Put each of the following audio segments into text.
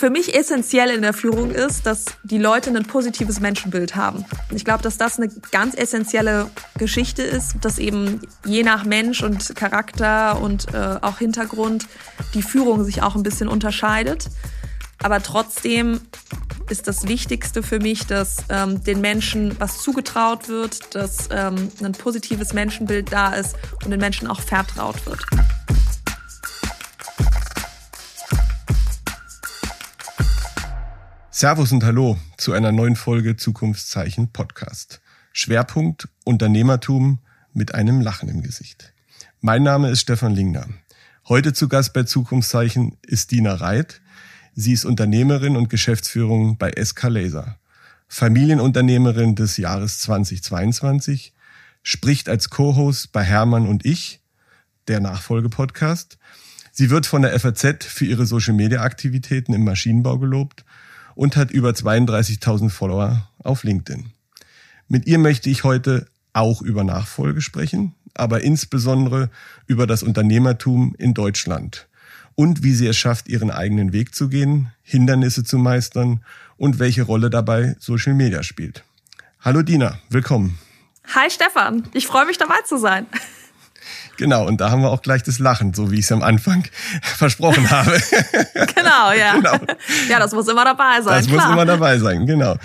für mich essentiell in der Führung ist, dass die Leute ein positives Menschenbild haben. Ich glaube, dass das eine ganz essentielle Geschichte ist, dass eben je nach Mensch und Charakter und äh, auch Hintergrund die Führung sich auch ein bisschen unterscheidet. Aber trotzdem ist das Wichtigste für mich, dass ähm, den Menschen was zugetraut wird, dass ähm, ein positives Menschenbild da ist und den Menschen auch vertraut wird. Servus und Hallo zu einer neuen Folge Zukunftszeichen Podcast. Schwerpunkt Unternehmertum mit einem Lachen im Gesicht. Mein Name ist Stefan Lingner. Heute zu Gast bei Zukunftszeichen ist Dina Reit. Sie ist Unternehmerin und Geschäftsführung bei SK Laser. Familienunternehmerin des Jahres 2022, spricht als Co-Host bei Hermann und ich, der Nachfolgepodcast. Sie wird von der FAZ für ihre Social-Media-Aktivitäten im Maschinenbau gelobt und hat über 32.000 Follower auf LinkedIn. Mit ihr möchte ich heute auch über Nachfolge sprechen, aber insbesondere über das Unternehmertum in Deutschland und wie sie es schafft, ihren eigenen Weg zu gehen, Hindernisse zu meistern und welche Rolle dabei Social Media spielt. Hallo Dina, willkommen. Hi Stefan, ich freue mich dabei zu sein. Genau, und da haben wir auch gleich das Lachen, so wie ich es am Anfang versprochen habe. genau, ja. Genau. Ja, das muss immer dabei sein. Das klar. muss immer dabei sein, genau.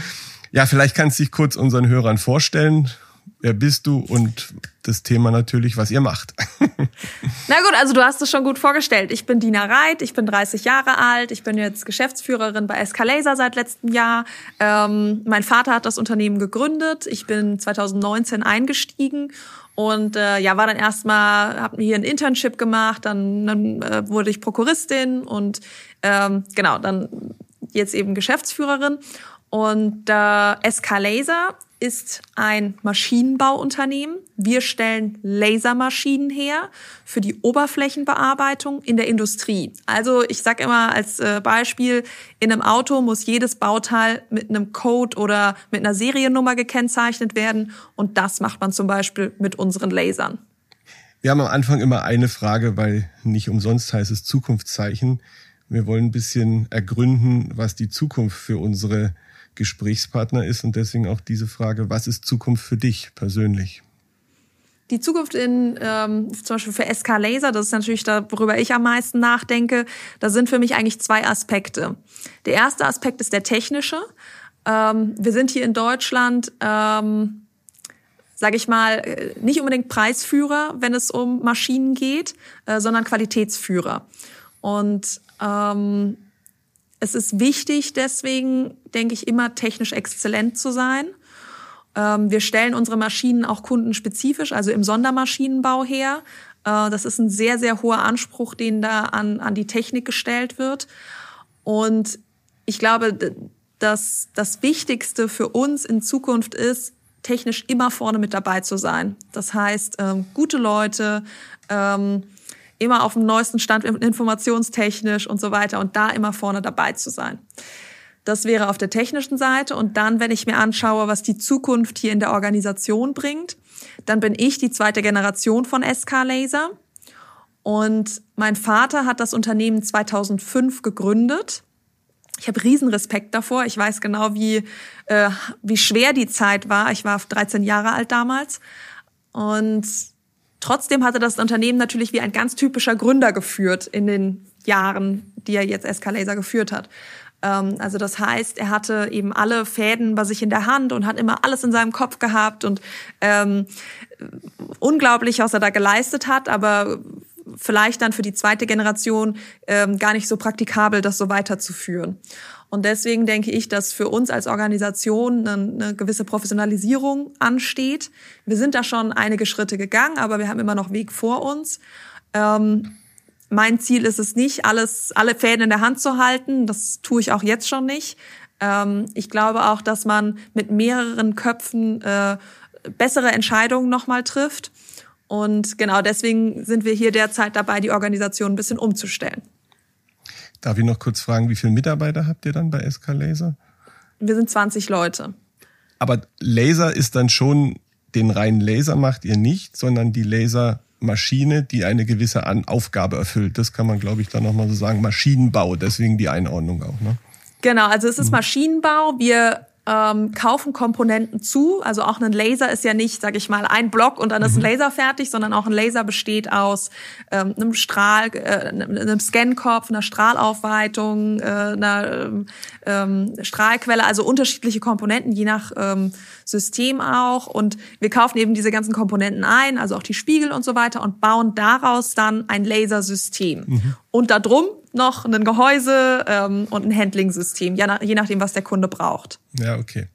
Ja, vielleicht kannst du dich kurz unseren Hörern vorstellen. Wer bist du und das Thema natürlich, was ihr macht. Na gut, also du hast es schon gut vorgestellt. Ich bin Dina Reit, ich bin 30 Jahre alt, ich bin jetzt Geschäftsführerin bei Escalaser seit letztem Jahr. Ähm, mein Vater hat das Unternehmen gegründet. Ich bin 2019 eingestiegen und äh, ja, war dann erstmal, habe hier ein Internship gemacht, dann, dann äh, wurde ich Prokuristin und ähm, genau, dann jetzt eben Geschäftsführerin. Und äh, SK Laser ist ein Maschinenbauunternehmen. Wir stellen Lasermaschinen her für die Oberflächenbearbeitung in der Industrie. Also ich sage immer als äh, Beispiel, in einem Auto muss jedes Bauteil mit einem Code oder mit einer Seriennummer gekennzeichnet werden. Und das macht man zum Beispiel mit unseren Lasern. Wir haben am Anfang immer eine Frage, weil nicht umsonst heißt es Zukunftszeichen. Wir wollen ein bisschen ergründen, was die Zukunft für unsere Gesprächspartner ist und deswegen auch diese Frage, was ist Zukunft für dich persönlich? Die Zukunft in ähm, zum Beispiel für SK Laser, das ist natürlich da, worüber ich am meisten nachdenke. Da sind für mich eigentlich zwei Aspekte. Der erste Aspekt ist der technische. Ähm, wir sind hier in Deutschland, ähm, sage ich mal, äh, nicht unbedingt Preisführer, wenn es um Maschinen geht, äh, sondern Qualitätsführer. Und ähm, es ist wichtig, deswegen denke ich immer technisch exzellent zu sein. Ähm, wir stellen unsere Maschinen auch kundenspezifisch, also im Sondermaschinenbau her. Äh, das ist ein sehr, sehr hoher Anspruch, den da an, an die Technik gestellt wird. Und ich glaube, dass das Wichtigste für uns in Zukunft ist, technisch immer vorne mit dabei zu sein. Das heißt, ähm, gute Leute, ähm, immer auf dem neuesten Stand informationstechnisch und so weiter und da immer vorne dabei zu sein. Das wäre auf der technischen Seite. Und dann, wenn ich mir anschaue, was die Zukunft hier in der Organisation bringt, dann bin ich die zweite Generation von SK Laser. Und mein Vater hat das Unternehmen 2005 gegründet. Ich habe riesen Respekt davor. Ich weiß genau, wie, äh, wie schwer die Zeit war. Ich war 13 Jahre alt damals. Und Trotzdem hatte das Unternehmen natürlich wie ein ganz typischer Gründer geführt in den Jahren, die er jetzt Escalaser geführt hat. Ähm, also das heißt, er hatte eben alle Fäden bei sich in der Hand und hat immer alles in seinem Kopf gehabt und ähm, unglaublich, was er da geleistet hat, aber vielleicht dann für die zweite Generation ähm, gar nicht so praktikabel, das so weiterzuführen. Und deswegen denke ich, dass für uns als Organisation eine, gewisse Professionalisierung ansteht. Wir sind da schon einige Schritte gegangen, aber wir haben immer noch Weg vor uns. Ähm, mein Ziel ist es nicht, alles, alle Fäden in der Hand zu halten. Das tue ich auch jetzt schon nicht. Ähm, ich glaube auch, dass man mit mehreren Köpfen äh, bessere Entscheidungen nochmal trifft. Und genau deswegen sind wir hier derzeit dabei, die Organisation ein bisschen umzustellen. Darf ich noch kurz fragen, wie viele Mitarbeiter habt ihr dann bei SK Laser? Wir sind 20 Leute. Aber Laser ist dann schon, den reinen Laser macht ihr nicht, sondern die Laser Maschine, die eine gewisse An Aufgabe erfüllt. Das kann man, glaube ich, dann nochmal so sagen. Maschinenbau, deswegen die Einordnung auch. Ne? Genau, also es ist mhm. Maschinenbau. Wir ähm, kaufen Komponenten zu. Also auch ein Laser ist ja nicht, sage ich mal, ein Block und dann ist ein mhm. Laser fertig, sondern auch ein Laser besteht aus ähm, einem Strahl, äh, einem Scankopf, einer Strahlaufweitung, äh, einer ähm, Strahlquelle, also unterschiedliche Komponenten, je nach ähm, System auch. Und wir kaufen eben diese ganzen Komponenten ein, also auch die Spiegel und so weiter und bauen daraus dann ein Lasersystem. Mhm. Und darum noch ein Gehäuse ähm, und ein Handling-System, je nachdem, was der Kunde braucht. Ja, okay.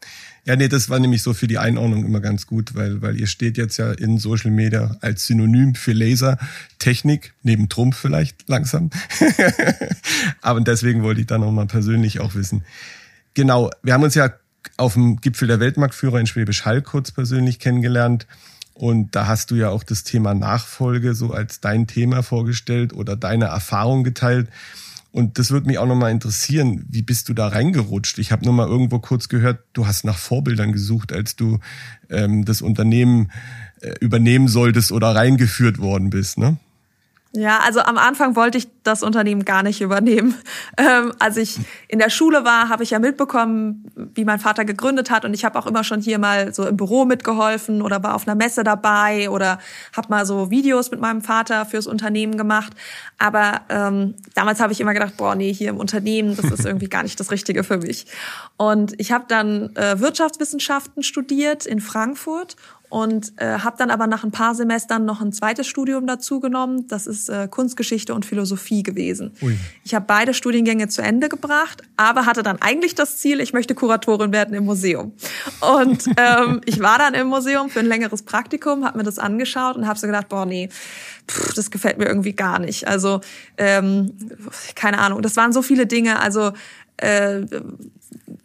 Ja, nee, das war nämlich so für die Einordnung immer ganz gut, weil, weil ihr steht jetzt ja in Social Media als Synonym für Lasertechnik, neben Trumpf vielleicht langsam. Aber deswegen wollte ich da nochmal persönlich auch wissen. Genau, wir haben uns ja auf dem Gipfel der Weltmarktführer in Schwäbisch Hall kurz persönlich kennengelernt. Und da hast du ja auch das Thema Nachfolge so als dein Thema vorgestellt oder deine Erfahrung geteilt. Und das würde mich auch nochmal interessieren, wie bist du da reingerutscht? Ich habe nur mal irgendwo kurz gehört, du hast nach Vorbildern gesucht, als du ähm, das Unternehmen äh, übernehmen solltest oder reingeführt worden bist, ne? Ja, also am Anfang wollte ich das Unternehmen gar nicht übernehmen. Ähm, als ich in der Schule war, habe ich ja mitbekommen, wie mein Vater gegründet hat und ich habe auch immer schon hier mal so im Büro mitgeholfen oder war auf einer Messe dabei oder habe mal so Videos mit meinem Vater fürs Unternehmen gemacht. Aber ähm, damals habe ich immer gedacht, boah, nee, hier im Unternehmen, das ist irgendwie gar nicht das Richtige für mich. Und ich habe dann äh, Wirtschaftswissenschaften studiert in Frankfurt und äh, habe dann aber nach ein paar Semestern noch ein zweites Studium dazu genommen. Das ist äh, Kunstgeschichte und Philosophie gewesen. Ui. Ich habe beide Studiengänge zu Ende gebracht, aber hatte dann eigentlich das Ziel, ich möchte Kuratorin werden im Museum. Und ähm, ich war dann im Museum für ein längeres Praktikum, habe mir das angeschaut und habe so gedacht, boah, nee, pff, das gefällt mir irgendwie gar nicht. Also ähm, keine Ahnung, das waren so viele Dinge. Also äh,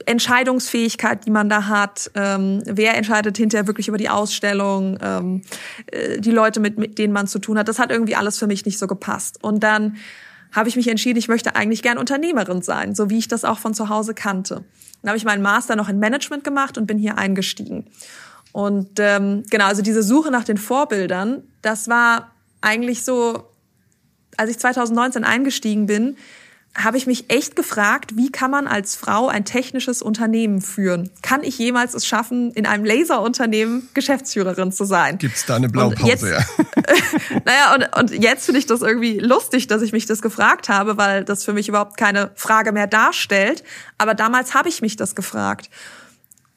Entscheidungsfähigkeit, die man da hat, ähm, wer entscheidet hinterher wirklich über die Ausstellung, ähm, äh, die Leute, mit, mit denen man zu tun hat, das hat irgendwie alles für mich nicht so gepasst. Und dann habe ich mich entschieden, ich möchte eigentlich gern Unternehmerin sein, so wie ich das auch von zu Hause kannte. Dann habe ich meinen Master noch in Management gemacht und bin hier eingestiegen. Und ähm, genau, also diese Suche nach den Vorbildern, das war eigentlich so, als ich 2019 eingestiegen bin, habe ich mich echt gefragt, wie kann man als Frau ein technisches Unternehmen führen? Kann ich jemals es schaffen, in einem Laserunternehmen Geschäftsführerin zu sein? Gibt's da eine Blaupause? Jetzt, ja. naja, und, und jetzt finde ich das irgendwie lustig, dass ich mich das gefragt habe, weil das für mich überhaupt keine Frage mehr darstellt. Aber damals habe ich mich das gefragt.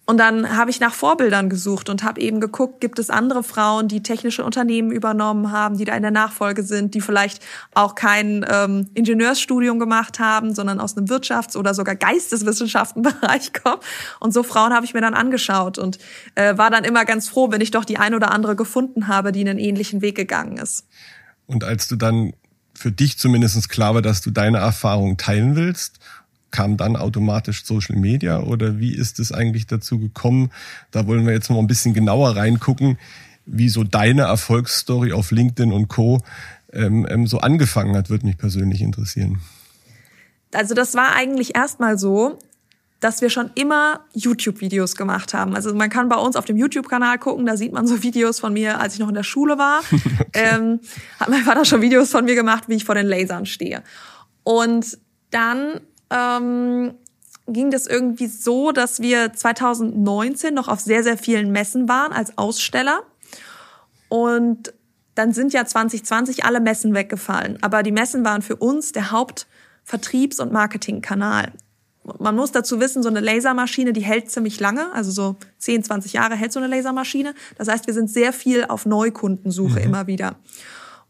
Und dann habe ich nach Vorbildern gesucht und habe eben geguckt, gibt es andere Frauen, die technische Unternehmen übernommen haben, die da in der Nachfolge sind, die vielleicht auch kein ähm, Ingenieursstudium gemacht haben, sondern aus einem Wirtschafts- oder sogar Geisteswissenschaftenbereich kommen. Und so Frauen habe ich mir dann angeschaut und äh, war dann immer ganz froh, wenn ich doch die ein oder andere gefunden habe, die einen ähnlichen Weg gegangen ist. Und als du dann für dich zumindest klar war, dass du deine Erfahrung teilen willst kam dann automatisch Social Media oder wie ist es eigentlich dazu gekommen? Da wollen wir jetzt mal ein bisschen genauer reingucken, wie so deine Erfolgsstory auf LinkedIn und Co. Ähm, ähm, so angefangen hat, würde mich persönlich interessieren. Also das war eigentlich erstmal so, dass wir schon immer YouTube-Videos gemacht haben. Also man kann bei uns auf dem YouTube-Kanal gucken, da sieht man so Videos von mir, als ich noch in der Schule war. okay. ähm, hat mein Vater schon Videos von mir gemacht, wie ich vor den Lasern stehe. Und dann ähm, ging das irgendwie so, dass wir 2019 noch auf sehr, sehr vielen Messen waren als Aussteller. Und dann sind ja 2020 alle Messen weggefallen. Aber die Messen waren für uns der Hauptvertriebs- und Marketingkanal. Man muss dazu wissen, so eine Lasermaschine, die hält ziemlich lange, also so 10, 20 Jahre hält so eine Lasermaschine. Das heißt, wir sind sehr viel auf Neukundensuche mhm. immer wieder.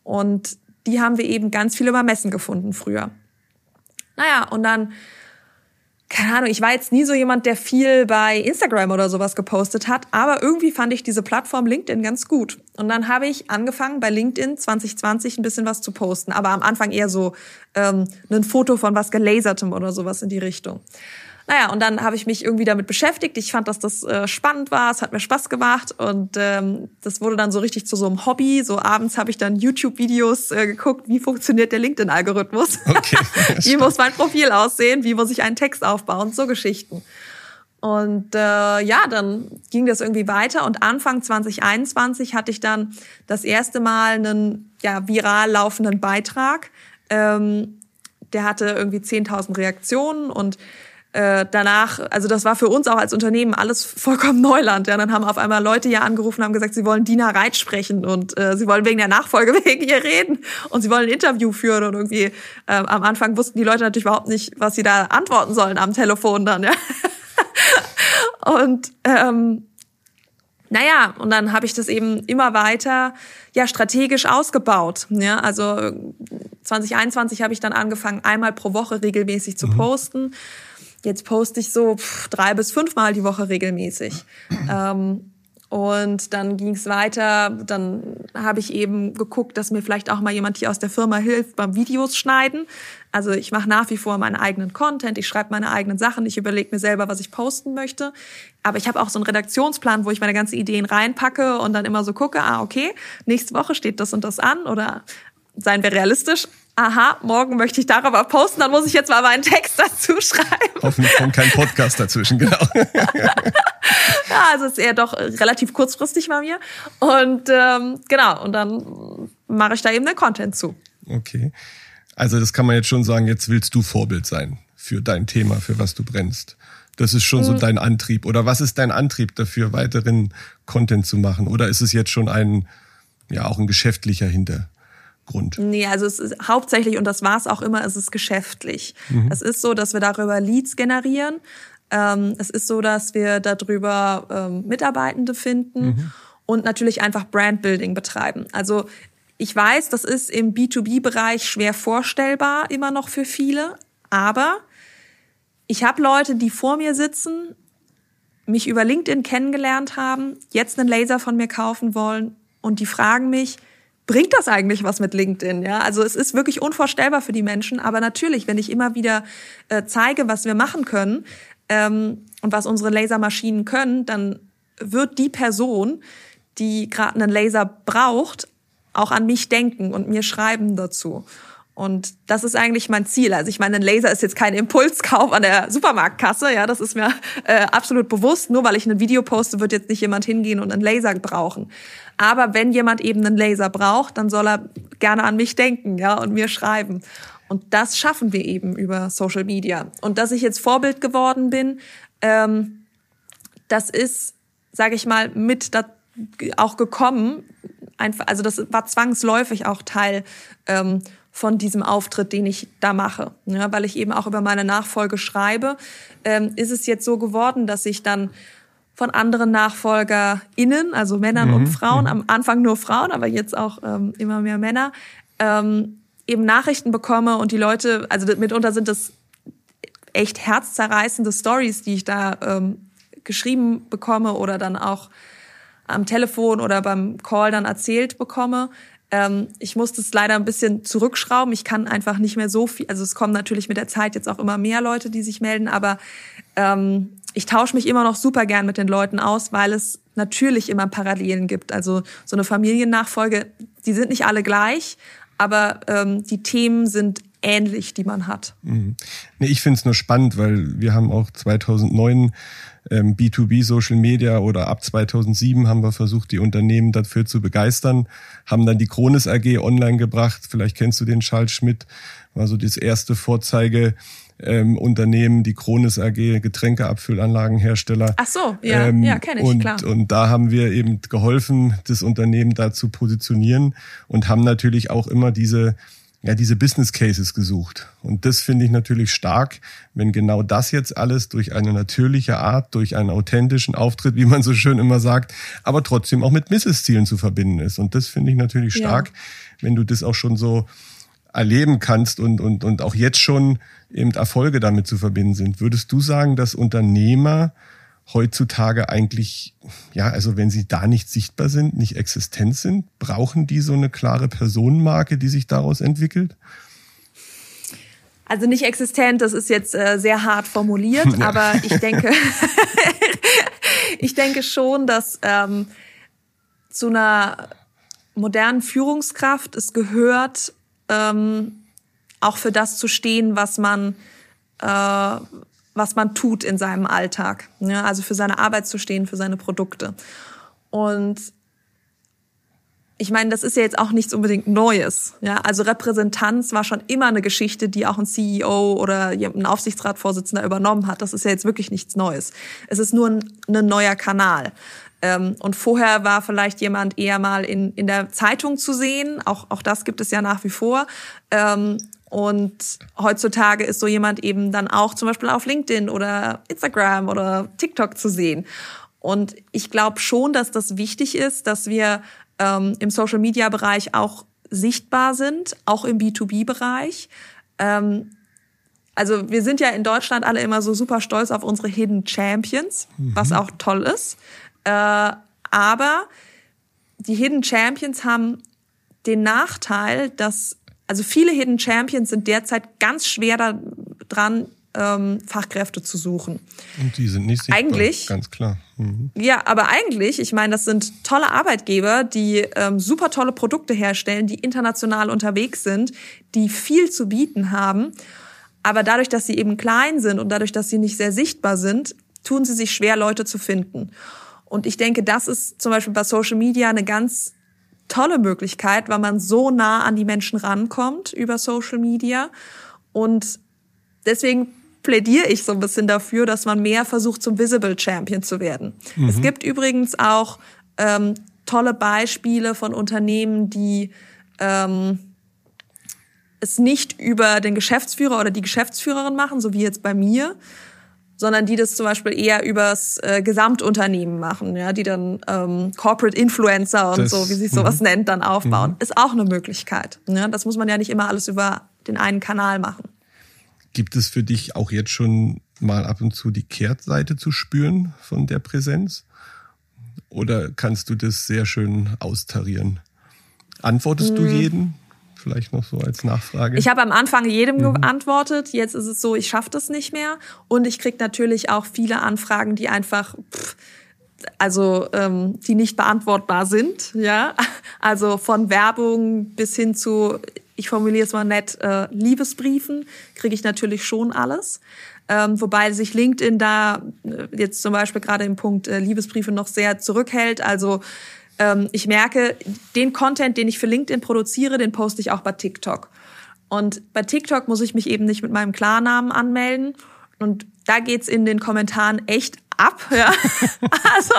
Und die haben wir eben ganz viel über Messen gefunden früher. Naja, und dann, keine Ahnung, ich war jetzt nie so jemand, der viel bei Instagram oder sowas gepostet hat, aber irgendwie fand ich diese Plattform LinkedIn ganz gut. Und dann habe ich angefangen, bei LinkedIn 2020 ein bisschen was zu posten, aber am Anfang eher so ähm, ein Foto von was gelasertem oder sowas in die Richtung. Naja, und dann habe ich mich irgendwie damit beschäftigt. Ich fand, dass das äh, spannend war, es hat mir Spaß gemacht und ähm, das wurde dann so richtig zu so einem Hobby. So abends habe ich dann YouTube-Videos äh, geguckt, wie funktioniert der LinkedIn-Algorithmus. Okay, wie muss mein Profil aussehen, wie muss ich einen Text aufbauen, so Geschichten. Und äh, ja, dann ging das irgendwie weiter und Anfang 2021 hatte ich dann das erste Mal einen ja, viral laufenden Beitrag. Ähm, der hatte irgendwie 10.000 Reaktionen und äh, danach, also das war für uns auch als Unternehmen alles vollkommen Neuland. Ja, dann haben auf einmal Leute ja angerufen, haben gesagt, sie wollen Dina Reit sprechen und äh, sie wollen wegen der Nachfolge wegen ihr reden und sie wollen ein Interview führen und irgendwie äh, am Anfang wussten die Leute natürlich überhaupt nicht, was sie da antworten sollen am Telefon dann. Ja. Und ähm, naja, und dann habe ich das eben immer weiter ja strategisch ausgebaut. Ja, also 2021 habe ich dann angefangen, einmal pro Woche regelmäßig zu mhm. Jetzt poste ich so pff, drei bis fünfmal die Woche regelmäßig. Ähm, und dann ging es weiter. Dann habe ich eben geguckt, dass mir vielleicht auch mal jemand hier aus der Firma hilft beim Videos schneiden. Also ich mache nach wie vor meinen eigenen Content, ich schreibe meine eigenen Sachen, ich überlege mir selber, was ich posten möchte. Aber ich habe auch so einen Redaktionsplan, wo ich meine ganzen Ideen reinpacke und dann immer so gucke, ah, okay, nächste Woche steht das und das an oder seien wir realistisch, aha, morgen möchte ich darüber posten, dann muss ich jetzt mal meinen Text dazu schreiben. Hoffentlich kommt kein Podcast dazwischen, genau. ja, also ist eher doch relativ kurzfristig bei mir. Und ähm, genau, und dann mache ich da eben den Content zu. Okay. Also das kann man jetzt schon sagen, jetzt willst du Vorbild sein für dein Thema, für was du brennst. Das ist schon mhm. so dein Antrieb. Oder was ist dein Antrieb dafür, weiteren Content zu machen? Oder ist es jetzt schon ein, ja, auch ein geschäftlicher Hinter? Grund? Nee, also es ist hauptsächlich, und das war es auch immer, es ist geschäftlich. Mhm. Es ist so, dass wir darüber Leads generieren. Ähm, es ist so, dass wir darüber ähm, Mitarbeitende finden mhm. und natürlich einfach Brandbuilding betreiben. Also ich weiß, das ist im B2B-Bereich schwer vorstellbar immer noch für viele, aber ich habe Leute, die vor mir sitzen, mich über LinkedIn kennengelernt haben, jetzt einen Laser von mir kaufen wollen und die fragen mich, bringt das eigentlich was mit LinkedIn? Ja, also es ist wirklich unvorstellbar für die Menschen. Aber natürlich, wenn ich immer wieder äh, zeige, was wir machen können ähm, und was unsere Lasermaschinen können, dann wird die Person, die gerade einen Laser braucht, auch an mich denken und mir schreiben dazu. Und das ist eigentlich mein Ziel. Also ich meine, ein Laser ist jetzt kein Impulskauf an der Supermarktkasse, ja, das ist mir äh, absolut bewusst. Nur weil ich ein Video poste, wird jetzt nicht jemand hingehen und einen Laser brauchen. Aber wenn jemand eben einen Laser braucht, dann soll er gerne an mich denken, ja, und mir schreiben. Und das schaffen wir eben über Social Media. Und dass ich jetzt Vorbild geworden bin, ähm, das ist, sage ich mal, mit da auch gekommen. Einfach, also das war zwangsläufig auch Teil ähm, von diesem Auftritt, den ich da mache. Ja, weil ich eben auch über meine Nachfolge schreibe, ähm, ist es jetzt so geworden, dass ich dann von anderen NachfolgerInnen, also Männern mhm. und Frauen, mhm. am Anfang nur Frauen, aber jetzt auch ähm, immer mehr Männer, ähm, eben Nachrichten bekomme und die Leute, also mitunter sind das echt herzzerreißende Stories, die ich da ähm, geschrieben bekomme oder dann auch am Telefon oder beim Call dann erzählt bekomme, ähm, ich muss das leider ein bisschen zurückschrauben. Ich kann einfach nicht mehr so viel. Also es kommen natürlich mit der Zeit jetzt auch immer mehr Leute, die sich melden, aber ähm, ich tausche mich immer noch super gern mit den Leuten aus, weil es natürlich immer Parallelen gibt. Also so eine Familiennachfolge, die sind nicht alle gleich, aber ähm, die Themen sind ähnlich, die man hat. Mhm. Nee, ich finde es nur spannend, weil wir haben auch 2009 ähm, B2B Social Media oder ab 2007 haben wir versucht, die Unternehmen dafür zu begeistern, haben dann die Kronis AG online gebracht. Vielleicht kennst du den Charles Schmidt, war so das erste Vorzeige ähm, Unternehmen, die Kronis AG, Getränkeabfüllanlagenhersteller. Ach so, ja, ähm, ja, kenne ich, und, klar. Und da haben wir eben geholfen, das Unternehmen da zu positionieren und haben natürlich auch immer diese ja, diese Business Cases gesucht. Und das finde ich natürlich stark, wenn genau das jetzt alles durch eine natürliche Art, durch einen authentischen Auftritt, wie man so schön immer sagt, aber trotzdem auch mit Business-Zielen zu verbinden ist. Und das finde ich natürlich stark, ja. wenn du das auch schon so erleben kannst und, und, und auch jetzt schon eben Erfolge damit zu verbinden sind. Würdest du sagen, dass Unternehmer heutzutage eigentlich, ja, also wenn sie da nicht sichtbar sind, nicht existent sind, brauchen die so eine klare Personenmarke, die sich daraus entwickelt? Also nicht existent, das ist jetzt äh, sehr hart formuliert, ja. aber ich denke, ich denke schon, dass ähm, zu einer modernen Führungskraft es gehört, ähm, auch für das zu stehen, was man äh, was man tut in seinem Alltag. Ja, also für seine Arbeit zu stehen, für seine Produkte. Und ich meine, das ist ja jetzt auch nichts unbedingt Neues. Ja, also Repräsentanz war schon immer eine Geschichte, die auch ein CEO oder ein Aufsichtsratsvorsitzender übernommen hat. Das ist ja jetzt wirklich nichts Neues. Es ist nur ein, ein neuer Kanal. Ähm, und vorher war vielleicht jemand eher mal in, in der Zeitung zu sehen. Auch, auch das gibt es ja nach wie vor. Ähm, und heutzutage ist so jemand eben dann auch zum Beispiel auf LinkedIn oder Instagram oder TikTok zu sehen. Und ich glaube schon, dass das wichtig ist, dass wir ähm, im Social-Media-Bereich auch sichtbar sind, auch im B2B-Bereich. Ähm, also wir sind ja in Deutschland alle immer so super stolz auf unsere Hidden Champions, mhm. was auch toll ist. Äh, aber die Hidden Champions haben den Nachteil, dass also viele Hidden Champions sind derzeit ganz schwer daran, ähm, Fachkräfte zu suchen. Und die sind nicht sichtbar, eigentlich, ganz klar. Mhm. Ja, aber eigentlich, ich meine, das sind tolle Arbeitgeber, die ähm, super tolle Produkte herstellen, die international unterwegs sind, die viel zu bieten haben. Aber dadurch, dass sie eben klein sind und dadurch, dass sie nicht sehr sichtbar sind, tun sie sich schwer, Leute zu finden. Und ich denke, das ist zum Beispiel bei Social Media eine ganz tolle Möglichkeit, weil man so nah an die Menschen rankommt über Social Media. Und deswegen plädiere ich so ein bisschen dafür, dass man mehr versucht, zum Visible Champion zu werden. Mhm. Es gibt übrigens auch ähm, tolle Beispiele von Unternehmen, die ähm, es nicht über den Geschäftsführer oder die Geschäftsführerin machen, so wie jetzt bei mir, sondern die das zum Beispiel eher übers äh, Gesamtunternehmen machen, ja, die dann ähm, Corporate Influencer und das, so, wie sich sowas mh. nennt, dann aufbauen. Mhm. Ist auch eine Möglichkeit. Ja? Das muss man ja nicht immer alles über den einen Kanal machen. Gibt es für dich auch jetzt schon mal ab und zu die Kehrtseite zu spüren von der Präsenz? Oder kannst du das sehr schön austarieren? Antwortest mhm. du jeden? Vielleicht noch so als Nachfrage. Ich habe am Anfang jedem mhm. geantwortet. Jetzt ist es so, ich schaffe das nicht mehr. Und ich kriege natürlich auch viele Anfragen, die einfach, pff, also ähm, die nicht beantwortbar sind. Ja, also von Werbung bis hin zu, ich formuliere es mal nett, äh, Liebesbriefen kriege ich natürlich schon alles. Ähm, wobei sich LinkedIn da äh, jetzt zum Beispiel gerade im Punkt äh, Liebesbriefe noch sehr zurückhält. Also ähm, ich merke, den Content, den ich für LinkedIn produziere, den poste ich auch bei TikTok. Und bei TikTok muss ich mich eben nicht mit meinem Klarnamen anmelden. Und da geht's in den Kommentaren echt ab. Ja. Also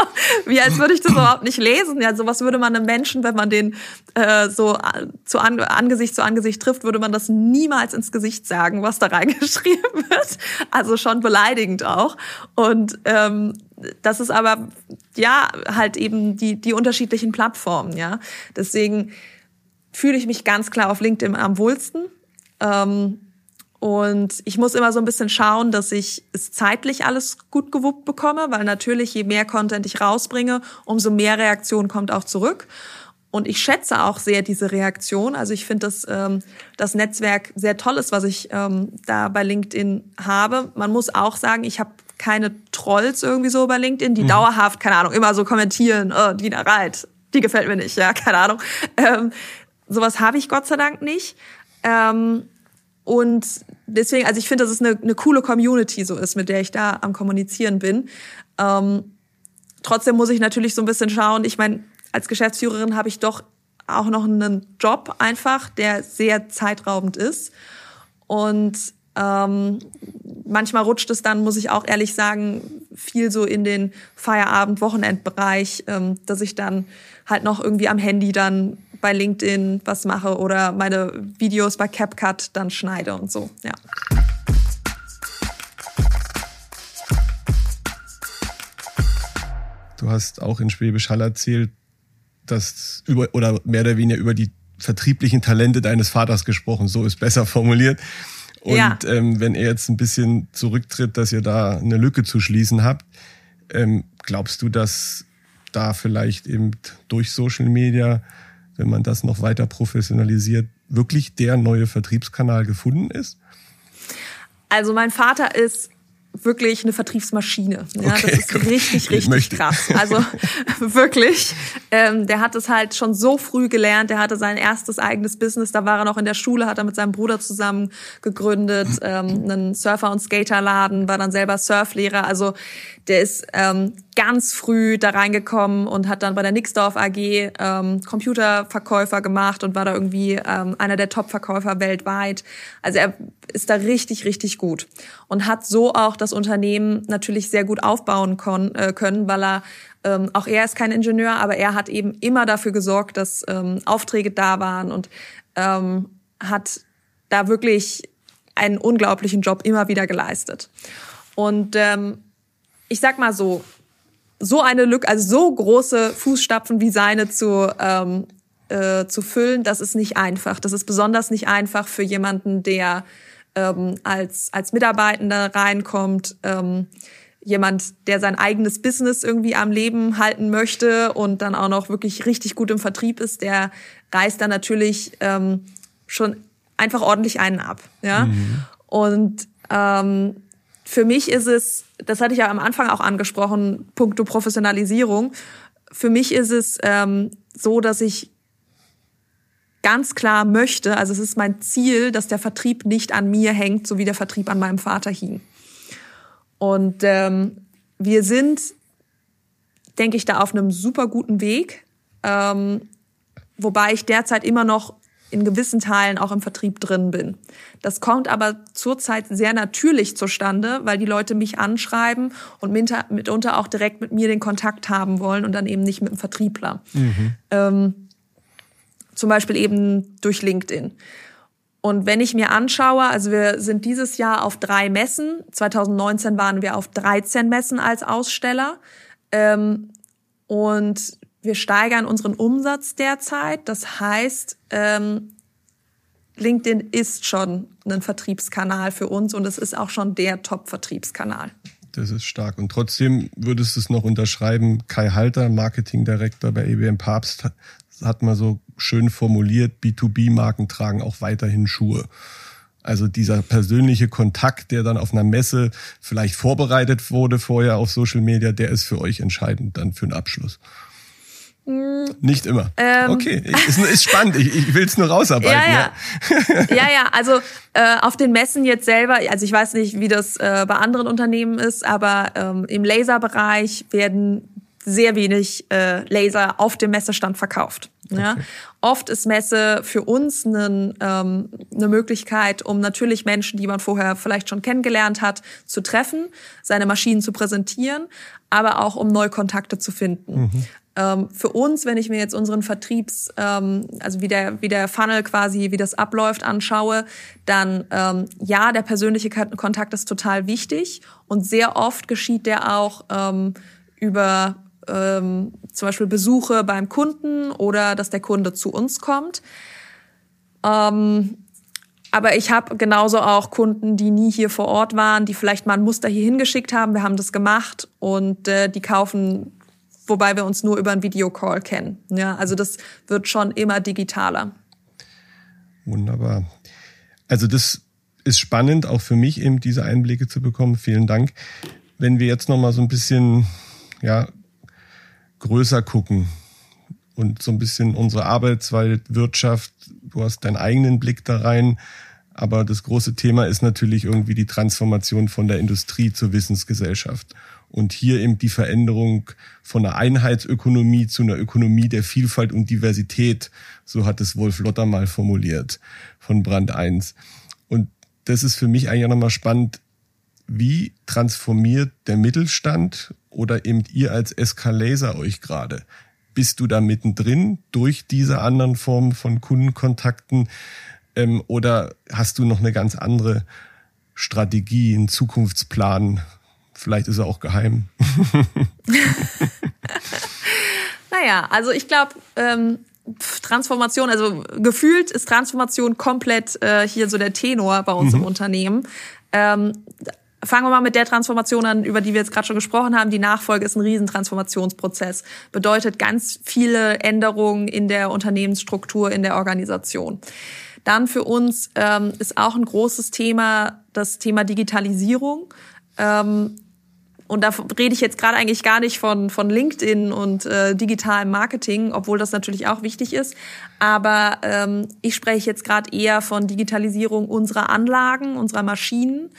wie als würde ich das überhaupt nicht lesen. Ja, sowas würde man einem Menschen, wenn man den äh, so zu an, Angesicht zu Angesicht trifft, würde man das niemals ins Gesicht sagen, was da reingeschrieben wird. Also schon beleidigend auch. Und ähm, das ist aber ja halt eben die die unterschiedlichen Plattformen. Ja, deswegen fühle ich mich ganz klar auf LinkedIn am wohlsten. Ähm, und ich muss immer so ein bisschen schauen, dass ich es zeitlich alles gut gewuppt bekomme, weil natürlich je mehr Content ich rausbringe, umso mehr Reaktion kommt auch zurück. Und ich schätze auch sehr diese Reaktion. Also ich finde, dass ähm, das Netzwerk sehr toll ist, was ich ähm, da bei LinkedIn habe. Man muss auch sagen, ich habe keine Trolls irgendwie so bei LinkedIn, die mhm. dauerhaft, keine Ahnung, immer so kommentieren, oh, Dina Reit, die gefällt mir nicht, ja, keine Ahnung. Ähm, sowas habe ich Gott sei Dank nicht. Ähm, und deswegen, also ich finde, dass es eine, eine coole Community so ist, mit der ich da am Kommunizieren bin. Ähm, trotzdem muss ich natürlich so ein bisschen schauen. Ich meine, als Geschäftsführerin habe ich doch auch noch einen Job einfach, der sehr zeitraubend ist. Und ähm, manchmal rutscht es dann, muss ich auch ehrlich sagen, viel so in den Feierabend-Wochenendbereich, ähm, dass ich dann halt noch irgendwie am Handy dann bei LinkedIn was mache oder meine Videos bei CapCut dann schneide und so, ja. Du hast auch in Schwäbisch Hall erzählt, dass über oder mehr oder weniger über die vertrieblichen Talente deines Vaters gesprochen, so ist besser formuliert. Und ja. ähm, wenn er jetzt ein bisschen zurücktritt, dass ihr da eine Lücke zu schließen habt, ähm, glaubst du, dass da vielleicht eben durch Social Media wenn man das noch weiter professionalisiert, wirklich der neue Vertriebskanal gefunden ist? Also mein Vater ist wirklich eine Vertriebsmaschine. Ja, okay, das ist gut. richtig, richtig krass. Also wirklich, ähm, der hat es halt schon so früh gelernt. Der hatte sein erstes eigenes Business. Da war er noch in der Schule, hat er mit seinem Bruder zusammen gegründet, ähm, einen Surfer- und Skaterladen, war dann selber Surflehrer. Also der ist ähm, ganz früh da reingekommen und hat dann bei der Nixdorf AG ähm, Computerverkäufer gemacht und war da irgendwie ähm, einer der Top-Verkäufer weltweit. Also er ist da richtig, richtig gut und hat so auch das Unternehmen natürlich sehr gut aufbauen äh, können, weil er ähm, auch er ist kein Ingenieur, aber er hat eben immer dafür gesorgt, dass ähm, Aufträge da waren und ähm, hat da wirklich einen unglaublichen Job immer wieder geleistet. Und ähm, ich sag mal so, so eine Lücke, also so große Fußstapfen wie seine zu, ähm, äh, zu füllen, das ist nicht einfach. Das ist besonders nicht einfach für jemanden, der ähm, als, als Mitarbeitender reinkommt, ähm, jemand, der sein eigenes Business irgendwie am Leben halten möchte und dann auch noch wirklich richtig gut im Vertrieb ist, der reißt dann natürlich ähm, schon einfach ordentlich einen ab. Ja? Mhm. Und ähm, für mich ist es, das hatte ich ja am Anfang auch angesprochen, puncto Professionalisierung. Für mich ist es ähm, so, dass ich ganz klar möchte, also es ist mein Ziel, dass der Vertrieb nicht an mir hängt, so wie der Vertrieb an meinem Vater hing. Und ähm, wir sind, denke ich, da auf einem super guten Weg, ähm, wobei ich derzeit immer noch in gewissen Teilen auch im Vertrieb drin bin. Das kommt aber zurzeit sehr natürlich zustande, weil die Leute mich anschreiben und mitunter auch direkt mit mir den Kontakt haben wollen und dann eben nicht mit dem Vertriebler. Mhm. Ähm, zum Beispiel eben durch LinkedIn. Und wenn ich mir anschaue, also wir sind dieses Jahr auf drei Messen, 2019 waren wir auf 13 Messen als Aussteller. Ähm, und wir steigern unseren Umsatz derzeit. Das heißt, ähm, LinkedIn ist schon ein Vertriebskanal für uns und es ist auch schon der Top-Vertriebskanal. Das ist stark. Und trotzdem würdest du es noch unterschreiben, Kai Halter, Marketing Director bei EBM Papst, hat, mal so schön formuliert, B2B-Marken tragen auch weiterhin Schuhe. Also dieser persönliche Kontakt, der dann auf einer Messe vielleicht vorbereitet wurde vorher auf Social Media, der ist für euch entscheidend dann für einen Abschluss. Nicht immer. Ähm, okay, ist, ist spannend. Ich, ich will es nur rausarbeiten. Ja, ja. ja, ja. Also äh, auf den Messen jetzt selber, also ich weiß nicht, wie das äh, bei anderen Unternehmen ist, aber ähm, im Laserbereich werden sehr wenig äh, Laser auf dem Messestand verkauft. Ja? Okay. Oft ist Messe für uns eine, ähm, eine Möglichkeit, um natürlich Menschen, die man vorher vielleicht schon kennengelernt hat, zu treffen, seine Maschinen zu präsentieren, aber auch um neue Kontakte zu finden. Mhm. Ähm, für uns, wenn ich mir jetzt unseren Vertriebs, ähm, also wie der, wie der Funnel quasi, wie das abläuft, anschaue, dann ähm, ja, der persönliche Kontakt ist total wichtig und sehr oft geschieht der auch ähm, über ähm, zum Beispiel Besuche beim Kunden oder dass der Kunde zu uns kommt. Ähm, aber ich habe genauso auch Kunden, die nie hier vor Ort waren, die vielleicht mal ein Muster hier hingeschickt haben. Wir haben das gemacht und äh, die kaufen wobei wir uns nur über einen Videocall kennen. Ja, also das wird schon immer digitaler. Wunderbar. Also das ist spannend, auch für mich eben diese Einblicke zu bekommen. Vielen Dank. Wenn wir jetzt noch mal so ein bisschen ja größer gucken und so ein bisschen unsere Arbeitswelt, Wirtschaft, du hast deinen eigenen Blick da rein. Aber das große Thema ist natürlich irgendwie die Transformation von der Industrie zur Wissensgesellschaft und hier eben die Veränderung von einer Einheitsökonomie zu einer Ökonomie der Vielfalt und Diversität, so hat es Wolf Lotter mal formuliert von Brand 1. Und das ist für mich eigentlich auch nochmal spannend, wie transformiert der Mittelstand oder eben ihr als Eskalaser euch gerade? Bist du da mittendrin durch diese anderen Formen von Kundenkontakten ähm, oder hast du noch eine ganz andere Strategie, einen Zukunftsplan, Vielleicht ist er auch geheim. naja, also ich glaube, ähm, Transformation, also gefühlt ist Transformation komplett äh, hier so der Tenor bei uns mhm. im Unternehmen. Ähm, Fangen wir mal mit der Transformation an, über die wir jetzt gerade schon gesprochen haben. Die Nachfolge ist ein Riesentransformationsprozess. Bedeutet ganz viele Änderungen in der Unternehmensstruktur, in der Organisation. Dann für uns ähm, ist auch ein großes Thema das Thema Digitalisierung. Ähm, und da rede ich jetzt gerade eigentlich gar nicht von, von LinkedIn und äh, digitalem Marketing, obwohl das natürlich auch wichtig ist. Aber ähm, ich spreche jetzt gerade eher von Digitalisierung unserer Anlagen, unserer Maschinen.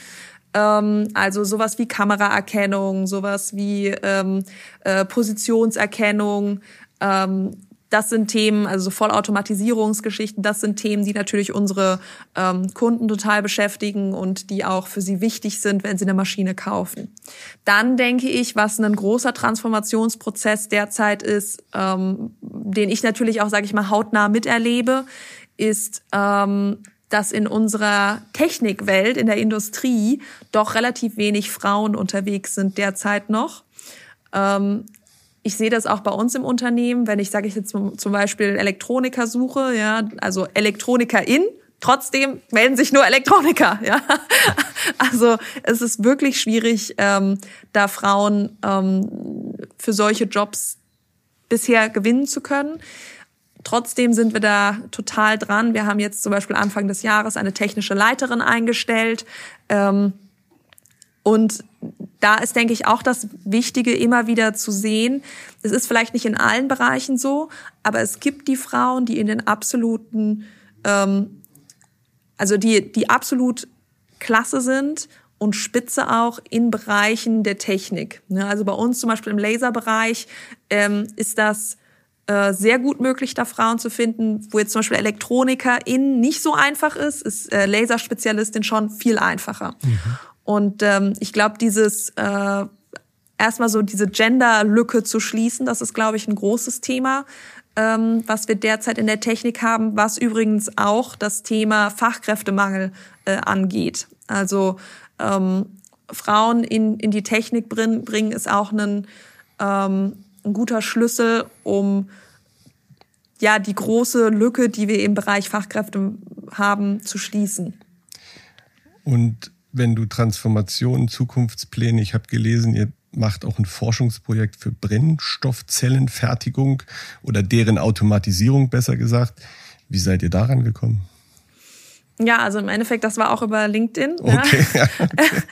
Ähm, also sowas wie Kameraerkennung, sowas wie ähm, äh, Positionserkennung. Ähm, das sind Themen, also so Vollautomatisierungsgeschichten, das sind Themen, die natürlich unsere ähm, Kunden total beschäftigen und die auch für sie wichtig sind, wenn sie eine Maschine kaufen. Dann denke ich, was ein großer Transformationsprozess derzeit ist, ähm, den ich natürlich auch, sage ich mal, hautnah miterlebe, ist ähm, dass in unserer Technikwelt, in der Industrie, doch relativ wenig Frauen unterwegs sind derzeit noch. Ähm, ich sehe das auch bei uns im Unternehmen, wenn ich, sage ich jetzt zum Beispiel Elektroniker suche, ja, also Elektronikerin, trotzdem melden sich nur Elektroniker, ja. Also es ist wirklich schwierig, ähm, da Frauen ähm, für solche Jobs bisher gewinnen zu können. Trotzdem sind wir da total dran. Wir haben jetzt zum Beispiel Anfang des Jahres eine technische Leiterin eingestellt. Ähm, und da ist, denke ich, auch das Wichtige, immer wieder zu sehen. Es ist vielleicht nicht in allen Bereichen so, aber es gibt die Frauen, die in den absoluten, ähm, also die, die absolut klasse sind und spitze auch in Bereichen der Technik. Ne, also bei uns zum Beispiel im Laserbereich ähm, ist das äh, sehr gut möglich, da Frauen zu finden, wo jetzt zum Beispiel Elektronikerin nicht so einfach ist, ist äh, Laserspezialistin schon viel einfacher. Mhm. Und ähm, ich glaube, dieses äh, erstmal so diese Gender-Lücke zu schließen, das ist, glaube ich, ein großes Thema, ähm, was wir derzeit in der Technik haben, was übrigens auch das Thema Fachkräftemangel äh, angeht. Also ähm, Frauen in, in die Technik bringen, bringen ist auch ein, ähm, ein guter Schlüssel, um ja die große Lücke, die wir im Bereich Fachkräfte haben, zu schließen. Und wenn du Transformationen, Zukunftspläne, ich habe gelesen, ihr macht auch ein Forschungsprojekt für Brennstoffzellenfertigung oder deren Automatisierung, besser gesagt. Wie seid ihr daran gekommen? Ja, also im Endeffekt, das war auch über LinkedIn. Okay. Ja. okay.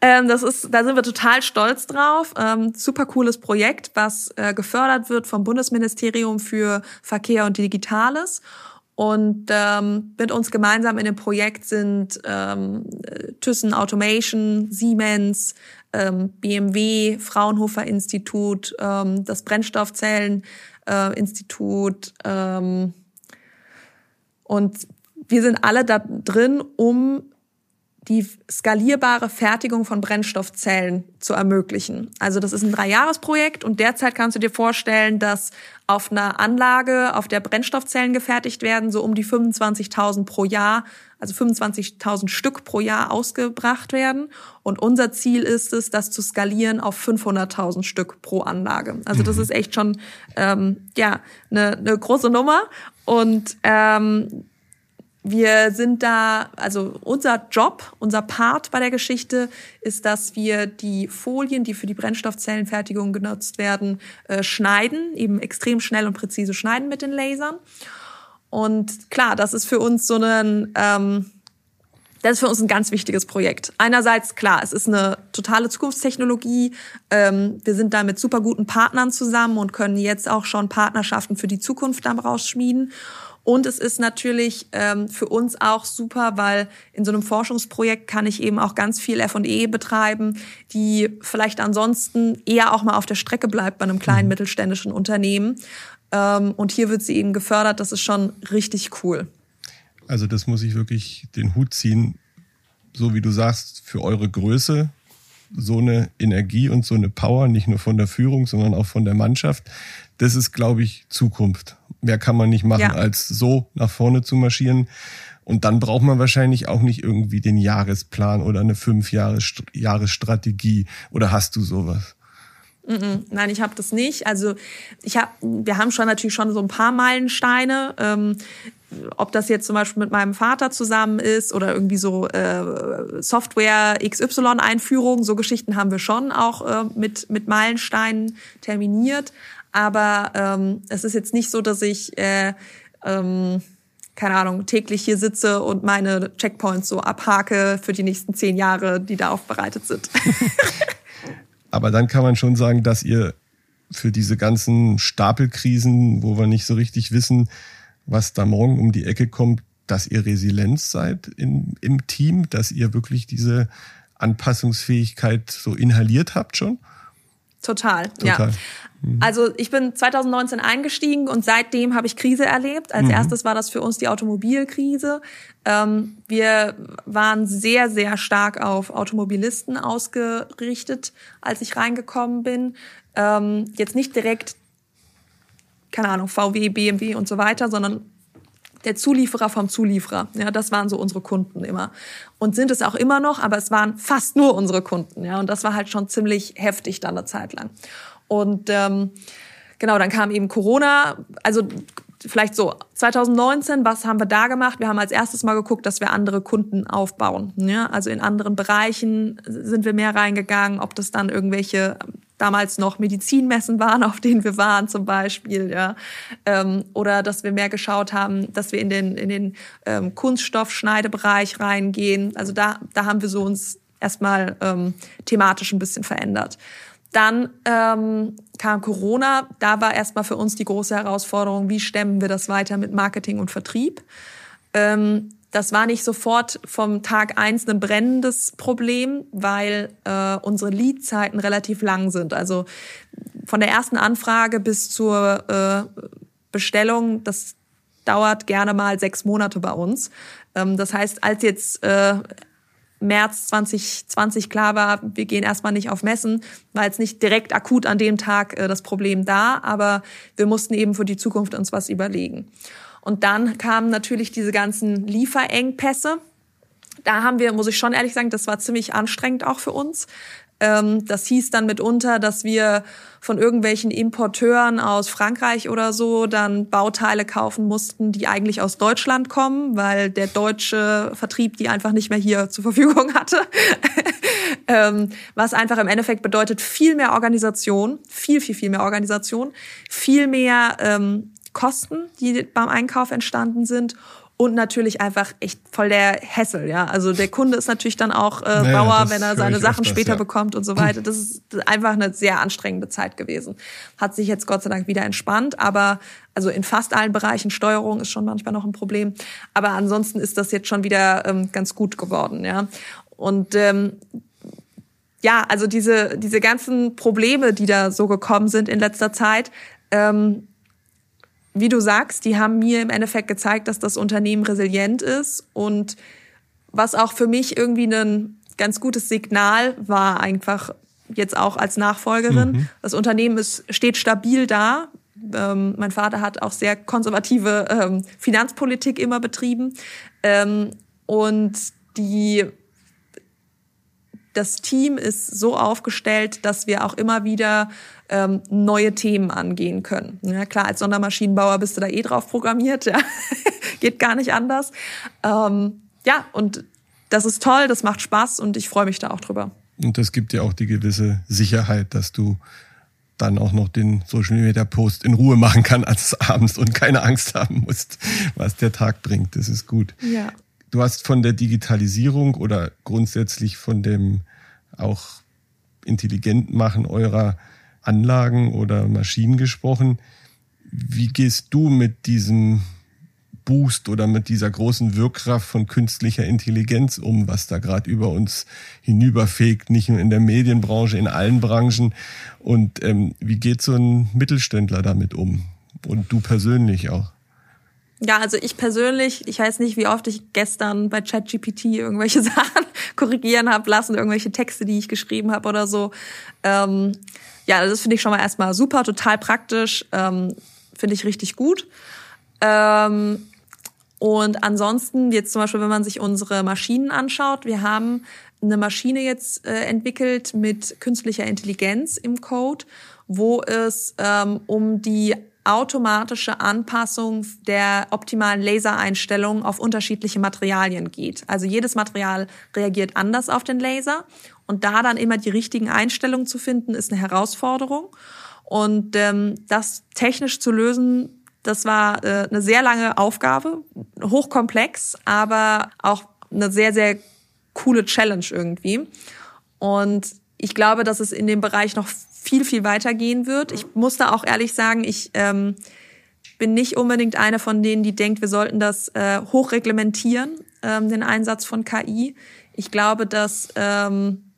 ähm, das ist, da sind wir total stolz drauf. Ähm, super cooles Projekt, was äh, gefördert wird vom Bundesministerium für Verkehr und Digitales. Und ähm, mit uns gemeinsam in dem Projekt sind ähm, Thyssen Automation, Siemens, ähm, BMW, Fraunhofer Institut, ähm, das Brennstoffzellen äh, Institut. Ähm, und wir sind alle da drin, um die skalierbare Fertigung von Brennstoffzellen zu ermöglichen. Also das ist ein Dreijahresprojekt und derzeit kannst du dir vorstellen, dass auf einer Anlage, auf der Brennstoffzellen gefertigt werden, so um die 25.000 pro Jahr, also 25.000 Stück pro Jahr ausgebracht werden. Und unser Ziel ist es, das zu skalieren auf 500.000 Stück pro Anlage. Also das mhm. ist echt schon ähm, ja eine, eine große Nummer und ähm, wir sind da, also unser Job, unser Part bei der Geschichte ist, dass wir die Folien, die für die Brennstoffzellenfertigung genutzt werden, äh, schneiden, eben extrem schnell und präzise schneiden mit den Lasern. Und klar, das ist für uns so ein, ähm, das ist für uns ein ganz wichtiges Projekt. Einerseits, klar, es ist eine totale Zukunftstechnologie. Ähm, wir sind da mit super guten Partnern zusammen und können jetzt auch schon Partnerschaften für die Zukunft daraus schmieden. Und es ist natürlich ähm, für uns auch super, weil in so einem Forschungsprojekt kann ich eben auch ganz viel F&E betreiben, die vielleicht ansonsten eher auch mal auf der Strecke bleibt bei einem kleinen mhm. mittelständischen Unternehmen. Ähm, und hier wird sie eben gefördert. Das ist schon richtig cool. Also das muss ich wirklich den Hut ziehen. So wie du sagst, für eure Größe so eine Energie und so eine Power, nicht nur von der Führung, sondern auch von der Mannschaft. Das ist, glaube ich, Zukunft. Mehr kann man nicht machen, ja. als so nach vorne zu marschieren. Und dann braucht man wahrscheinlich auch nicht irgendwie den Jahresplan oder eine fünf Jahres Strategie. Oder hast du sowas? Nein, ich habe das nicht. Also ich habe, wir haben schon natürlich schon so ein paar Meilensteine. Ähm, ob das jetzt zum Beispiel mit meinem Vater zusammen ist oder irgendwie so äh, Software XY-Einführung, so Geschichten haben wir schon auch äh, mit mit Meilensteinen terminiert. Aber ähm, es ist jetzt nicht so, dass ich äh, ähm, keine Ahnung, täglich hier sitze und meine Checkpoints so abhake für die nächsten zehn Jahre, die da aufbereitet sind. Aber dann kann man schon sagen, dass ihr für diese ganzen Stapelkrisen, wo wir nicht so richtig wissen, was da morgen um die Ecke kommt, dass ihr Resilienz seid in, im Team, dass ihr wirklich diese Anpassungsfähigkeit so inhaliert habt schon? Total, Total. ja. Mhm. Also ich bin 2019 eingestiegen und seitdem habe ich Krise erlebt. Als mhm. erstes war das für uns die Automobilkrise. Ähm, wir waren sehr, sehr stark auf Automobilisten ausgerichtet, als ich reingekommen bin. Ähm, jetzt nicht direkt, keine Ahnung, VW, BMW und so weiter, sondern der Zulieferer vom Zulieferer. Ja, das waren so unsere Kunden immer. Und sind es auch immer noch, aber es waren fast nur unsere Kunden. Ja, und das war halt schon ziemlich heftig dann eine Zeit lang. Und ähm, genau, dann kam eben Corona. Also vielleicht so 2019, was haben wir da gemacht? Wir haben als erstes mal geguckt, dass wir andere Kunden aufbauen. Ja? Also in anderen Bereichen sind wir mehr reingegangen, ob das dann irgendwelche damals noch Medizinmessen waren, auf denen wir waren zum Beispiel, ja, ähm, oder dass wir mehr geschaut haben, dass wir in den in den ähm, Kunststoffschneidebereich reingehen. Also da da haben wir so uns erstmal ähm, thematisch ein bisschen verändert. Dann ähm, kam Corona. Da war erstmal für uns die große Herausforderung, wie stemmen wir das weiter mit Marketing und Vertrieb. Ähm, das war nicht sofort vom Tag eins ein brennendes Problem, weil äh, unsere Leadzeiten relativ lang sind. Also von der ersten Anfrage bis zur äh, Bestellung, das dauert gerne mal sechs Monate bei uns. Ähm, das heißt, als jetzt äh, März 2020 klar war, wir gehen erstmal nicht auf Messen, war jetzt nicht direkt akut an dem Tag äh, das Problem da, aber wir mussten eben für die Zukunft uns was überlegen. Und dann kamen natürlich diese ganzen Lieferengpässe. Da haben wir, muss ich schon ehrlich sagen, das war ziemlich anstrengend auch für uns. Ähm, das hieß dann mitunter, dass wir von irgendwelchen Importeuren aus Frankreich oder so dann Bauteile kaufen mussten, die eigentlich aus Deutschland kommen, weil der deutsche Vertrieb die einfach nicht mehr hier zur Verfügung hatte. ähm, was einfach im Endeffekt bedeutet viel mehr Organisation, viel, viel, viel mehr Organisation, viel mehr ähm, Kosten, die beim Einkauf entstanden sind und natürlich einfach echt voll der Hessel, ja. Also der Kunde ist natürlich dann auch äh, naja, sauer, wenn er seine Sachen öfters, später ja. bekommt und so weiter. Das ist einfach eine sehr anstrengende Zeit gewesen. Hat sich jetzt Gott sei Dank wieder entspannt, aber also in fast allen Bereichen Steuerung ist schon manchmal noch ein Problem. Aber ansonsten ist das jetzt schon wieder ähm, ganz gut geworden, ja. Und ähm, ja, also diese diese ganzen Probleme, die da so gekommen sind in letzter Zeit. Ähm, wie du sagst, die haben mir im Endeffekt gezeigt, dass das Unternehmen resilient ist und was auch für mich irgendwie ein ganz gutes Signal war, einfach jetzt auch als Nachfolgerin. Mhm. Das Unternehmen ist, steht stabil da. Ähm, mein Vater hat auch sehr konservative ähm, Finanzpolitik immer betrieben. Ähm, und die das Team ist so aufgestellt, dass wir auch immer wieder ähm, neue Themen angehen können. Ja, klar, als Sondermaschinenbauer bist du da eh drauf programmiert, ja. geht gar nicht anders. Ähm, ja, und das ist toll, das macht Spaß und ich freue mich da auch drüber. Und das gibt dir auch die gewisse Sicherheit, dass du dann auch noch den Social Media Post in Ruhe machen kann als abends und keine Angst haben musst, was der Tag bringt. Das ist gut. Ja. Du hast von der Digitalisierung oder grundsätzlich von dem auch intelligent machen eurer Anlagen oder Maschinen gesprochen. Wie gehst du mit diesem Boost oder mit dieser großen Wirkkraft von künstlicher Intelligenz um, was da gerade über uns hinüberfegt, nicht nur in der Medienbranche, in allen Branchen. Und ähm, wie geht so ein Mittelständler damit um? Und du persönlich auch? Ja, also ich persönlich, ich weiß nicht, wie oft ich gestern bei ChatGPT irgendwelche Sachen korrigieren habe lassen, irgendwelche Texte, die ich geschrieben habe oder so. Ähm, ja, das finde ich schon mal erstmal super, total praktisch, ähm, finde ich richtig gut. Ähm, und ansonsten, jetzt zum Beispiel, wenn man sich unsere Maschinen anschaut, wir haben eine Maschine jetzt äh, entwickelt mit künstlicher Intelligenz im Code, wo es ähm, um die automatische Anpassung der optimalen Lasereinstellung auf unterschiedliche Materialien geht. Also jedes Material reagiert anders auf den Laser und da dann immer die richtigen Einstellungen zu finden, ist eine Herausforderung. Und ähm, das technisch zu lösen, Das war äh, eine sehr lange Aufgabe, hochkomplex, aber auch eine sehr, sehr coole Challenge irgendwie. Und ich glaube, dass es in dem Bereich noch viel, viel weitergehen wird. Ich muss da auch ehrlich sagen, ich ähm, bin nicht unbedingt eine von denen, die denkt, wir sollten das äh, hochreglementieren, ähm, den Einsatz von KI. Ich glaube, dass ähm,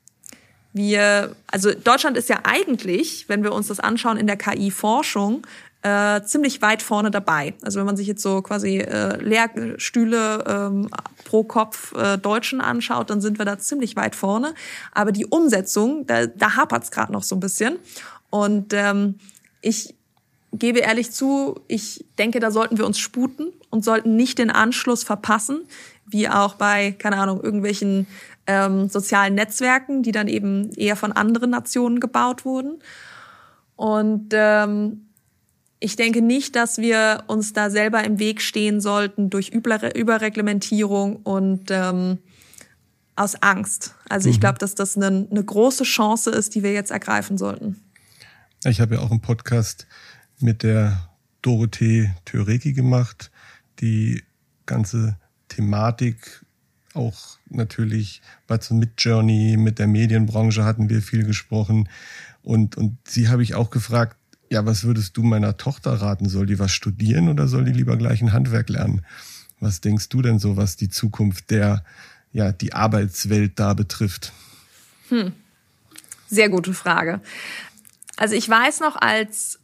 wir, also Deutschland ist ja eigentlich, wenn wir uns das anschauen in der KI-Forschung, äh, ziemlich weit vorne dabei. Also wenn man sich jetzt so quasi äh, Lehrstühle ähm, pro Kopf äh, Deutschen anschaut, dann sind wir da ziemlich weit vorne. Aber die Umsetzung, da, da hapert es gerade noch so ein bisschen. Und ähm, ich gebe ehrlich zu, ich denke, da sollten wir uns sputen und sollten nicht den Anschluss verpassen, wie auch bei, keine Ahnung, irgendwelchen ähm, sozialen Netzwerken, die dann eben eher von anderen Nationen gebaut wurden. Und ähm, ich denke nicht, dass wir uns da selber im Weg stehen sollten durch Überreglementierung und ähm, aus Angst. Also ich mhm. glaube, dass das eine, eine große Chance ist, die wir jetzt ergreifen sollten. Ich habe ja auch einen Podcast mit der Dorothee Töreki gemacht, die ganze Thematik auch natürlich bei so Mid-Journey mit der Medienbranche hatten wir viel gesprochen. Und, und sie habe ich auch gefragt, ja, was würdest du meiner Tochter raten? Soll die was studieren oder soll die lieber gleich ein Handwerk lernen? Was denkst du denn so, was die Zukunft der, ja, die Arbeitswelt da betrifft? Hm. Sehr gute Frage. Also ich weiß noch, als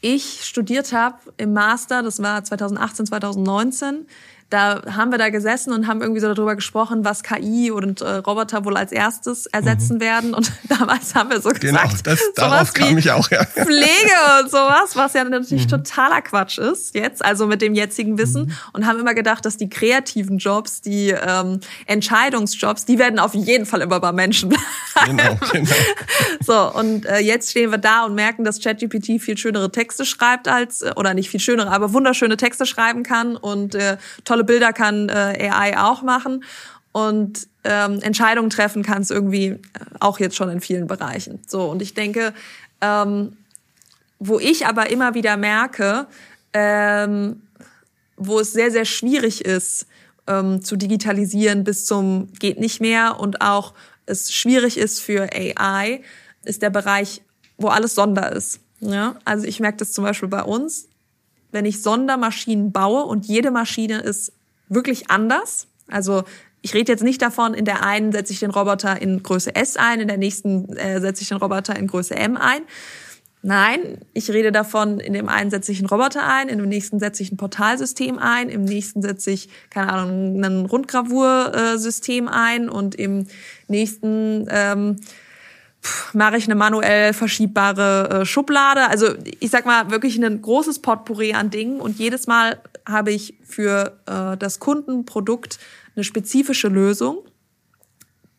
ich studiert habe im Master, das war 2018, 2019, da haben wir da gesessen und haben irgendwie so darüber gesprochen, was KI und äh, Roboter wohl als erstes ersetzen mhm. werden. Und damals haben wir so genau, gesagt, das, darauf kam ich auch. Ja. Pflege und sowas, was ja natürlich mhm. totaler Quatsch ist jetzt, also mit dem jetzigen Wissen. Mhm. Und haben immer gedacht, dass die kreativen Jobs, die ähm, Entscheidungsjobs, die werden auf jeden Fall immer bei Menschen bleiben. Genau, genau. So, und äh, jetzt stehen wir da und merken, dass ChatGPT viel schönere Texte schreibt als, äh, oder nicht viel schönere, aber wunderschöne Texte schreiben kann und äh, tolle tolle Bilder kann äh, AI auch machen und ähm, Entscheidungen treffen kann es irgendwie äh, auch jetzt schon in vielen Bereichen. So und ich denke, ähm, wo ich aber immer wieder merke, ähm, wo es sehr sehr schwierig ist ähm, zu digitalisieren bis zum geht nicht mehr und auch es schwierig ist für AI, ist der Bereich, wo alles Sonder ist. Ja, also ich merke das zum Beispiel bei uns wenn ich Sondermaschinen baue und jede Maschine ist wirklich anders. Also ich rede jetzt nicht davon, in der einen setze ich den Roboter in Größe S ein, in der nächsten äh, setze ich den Roboter in Größe M ein. Nein, ich rede davon, in dem einen setze ich einen Roboter ein, in dem nächsten setze ich ein Portalsystem ein, im nächsten setze ich, keine Ahnung, ein Rundgravursystem ein und im nächsten ähm, mache ich eine manuell verschiebbare äh, Schublade. Also ich sag mal wirklich ein großes Potpourri an Dingen und jedes Mal habe ich für äh, das Kundenprodukt eine spezifische Lösung.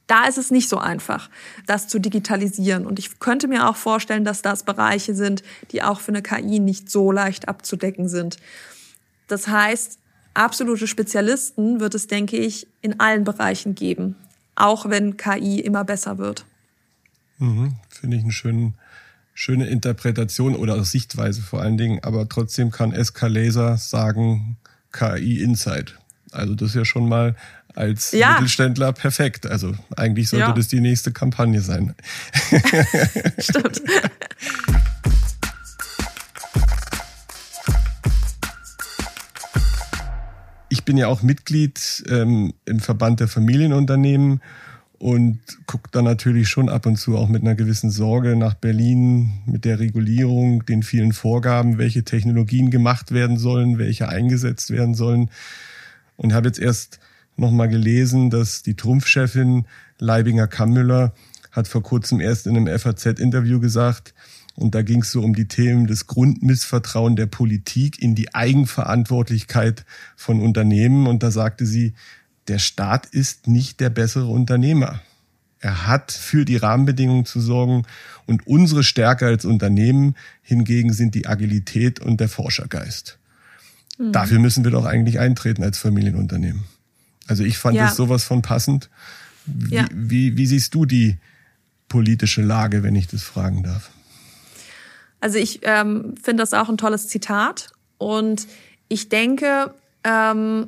Da ist es nicht so einfach, das zu digitalisieren. Und ich könnte mir auch vorstellen, dass das Bereiche sind, die auch für eine KI nicht so leicht abzudecken sind. Das heißt, absolute Spezialisten wird es, denke ich, in allen Bereichen geben, auch wenn KI immer besser wird. Mhm, Finde ich eine schöne, schöne Interpretation oder Sichtweise vor allen Dingen. Aber trotzdem kann SK Laser sagen KI Insight. Also das ist ja schon mal als ja. Mittelständler perfekt. Also eigentlich sollte ja. das die nächste Kampagne sein. Stimmt. Ich bin ja auch Mitglied ähm, im Verband der Familienunternehmen und guckt dann natürlich schon ab und zu auch mit einer gewissen Sorge nach Berlin mit der Regulierung, den vielen Vorgaben, welche Technologien gemacht werden sollen, welche eingesetzt werden sollen. Und habe jetzt erst nochmal gelesen, dass die Trumpfchefin Leibinger Kammüller hat vor kurzem erst in einem FAZ-Interview gesagt, und da ging es so um die Themen des Grundmissvertrauen der Politik in die Eigenverantwortlichkeit von Unternehmen. Und da sagte sie, der Staat ist nicht der bessere Unternehmer. Er hat für die Rahmenbedingungen zu sorgen und unsere Stärke als Unternehmen hingegen sind die Agilität und der Forschergeist. Mhm. Dafür müssen wir doch eigentlich eintreten als Familienunternehmen. Also ich fand ja. das sowas von passend. Wie, ja. wie, wie siehst du die politische Lage, wenn ich das fragen darf? Also ich ähm, finde das auch ein tolles Zitat Und ich denke, ähm,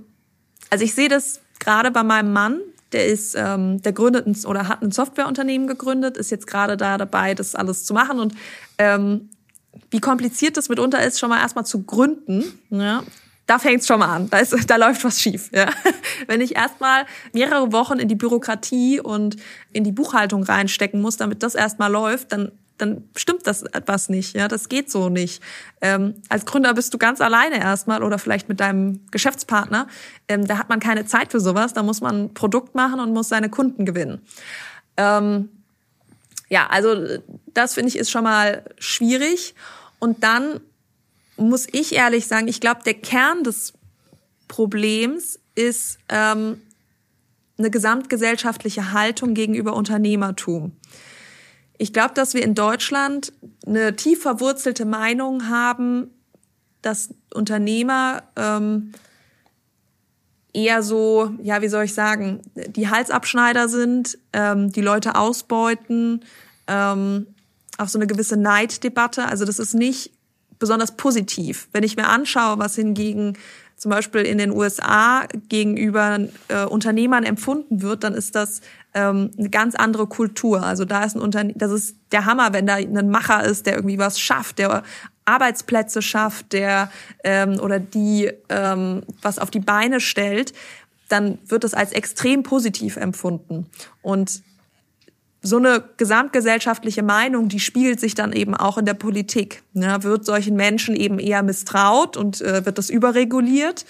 also ich sehe das gerade bei meinem Mann, der ist, ähm, der gründet ein, oder hat ein Softwareunternehmen gegründet, ist jetzt gerade da dabei, das alles zu machen. Und ähm, wie kompliziert das mitunter ist, schon mal erstmal zu gründen. Ja? Da fängt's schon mal an. Da, ist, da läuft was schief. Ja? Wenn ich erstmal mehrere Wochen in die Bürokratie und in die Buchhaltung reinstecken muss, damit das erstmal läuft, dann dann stimmt das etwas nicht. Ja, das geht so nicht. Ähm, als Gründer bist du ganz alleine erstmal oder vielleicht mit deinem Geschäftspartner. Ähm, da hat man keine Zeit für sowas. Da muss man ein Produkt machen und muss seine Kunden gewinnen. Ähm, ja, also das finde ich ist schon mal schwierig. Und dann muss ich ehrlich sagen, ich glaube, der Kern des Problems ist ähm, eine gesamtgesellschaftliche Haltung gegenüber Unternehmertum. Ich glaube, dass wir in Deutschland eine tief verwurzelte Meinung haben, dass Unternehmer ähm, eher so, ja, wie soll ich sagen, die Halsabschneider sind, ähm, die Leute ausbeuten, ähm, auch so eine gewisse Neiddebatte. Also das ist nicht besonders positiv. Wenn ich mir anschaue, was hingegen zum Beispiel in den USA gegenüber äh, Unternehmern empfunden wird, dann ist das ähm, eine ganz andere Kultur. Also da ist ein Unternehmen, das ist der Hammer, wenn da ein Macher ist, der irgendwie was schafft, der Arbeitsplätze schafft, der ähm, oder die ähm, was auf die Beine stellt, dann wird das als extrem positiv empfunden. Und so eine gesamtgesellschaftliche Meinung, die spiegelt sich dann eben auch in der Politik. Ja, wird solchen Menschen eben eher misstraut und äh, wird das überreguliert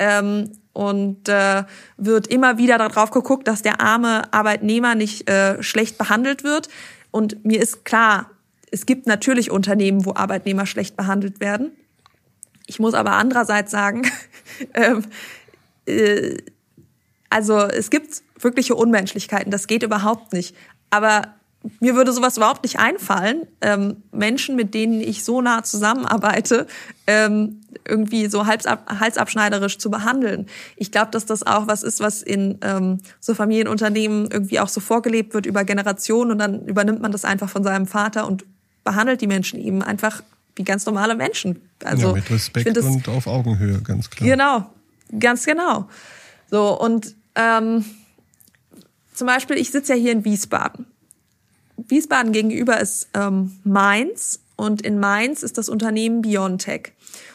ähm, und äh, wird immer wieder darauf geguckt, dass der arme Arbeitnehmer nicht äh, schlecht behandelt wird. Und mir ist klar, es gibt natürlich Unternehmen, wo Arbeitnehmer schlecht behandelt werden. Ich muss aber andererseits sagen, ähm, äh, also es gibt wirkliche Unmenschlichkeiten. Das geht überhaupt nicht. Aber mir würde sowas überhaupt nicht einfallen, ähm, Menschen, mit denen ich so nah zusammenarbeite, ähm, irgendwie so halsab, halsabschneiderisch zu behandeln. Ich glaube, dass das auch was ist, was in ähm, so Familienunternehmen irgendwie auch so vorgelebt wird über Generationen und dann übernimmt man das einfach von seinem Vater und behandelt die Menschen eben einfach wie ganz normale Menschen. Also ja, mit Respekt das, und auf Augenhöhe, ganz klar. Genau, ganz genau. So und ähm, zum Beispiel, ich sitze ja hier in Wiesbaden. Wiesbaden gegenüber ist ähm, Mainz und in Mainz ist das Unternehmen Biontech.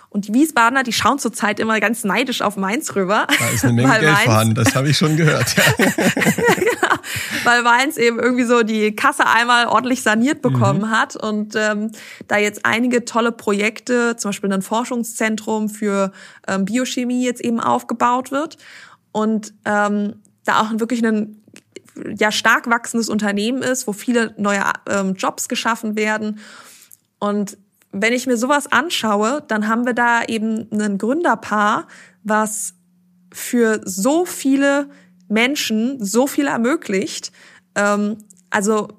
Und die Wiesbadener, die schauen zurzeit immer ganz neidisch auf Mainz rüber. Da ist eine Menge Geld Mainz, vorhanden, das habe ich schon gehört. Ja. genau, weil Mainz eben irgendwie so die Kasse einmal ordentlich saniert bekommen mhm. hat und ähm, da jetzt einige tolle Projekte, zum Beispiel ein Forschungszentrum für ähm, Biochemie jetzt eben aufgebaut wird. Und ähm, da auch wirklich ein ja stark wachsendes Unternehmen ist, wo viele neue ähm, Jobs geschaffen werden. Und wenn ich mir sowas anschaue, dann haben wir da eben ein Gründerpaar, was für so viele Menschen so viel ermöglicht. Ähm, also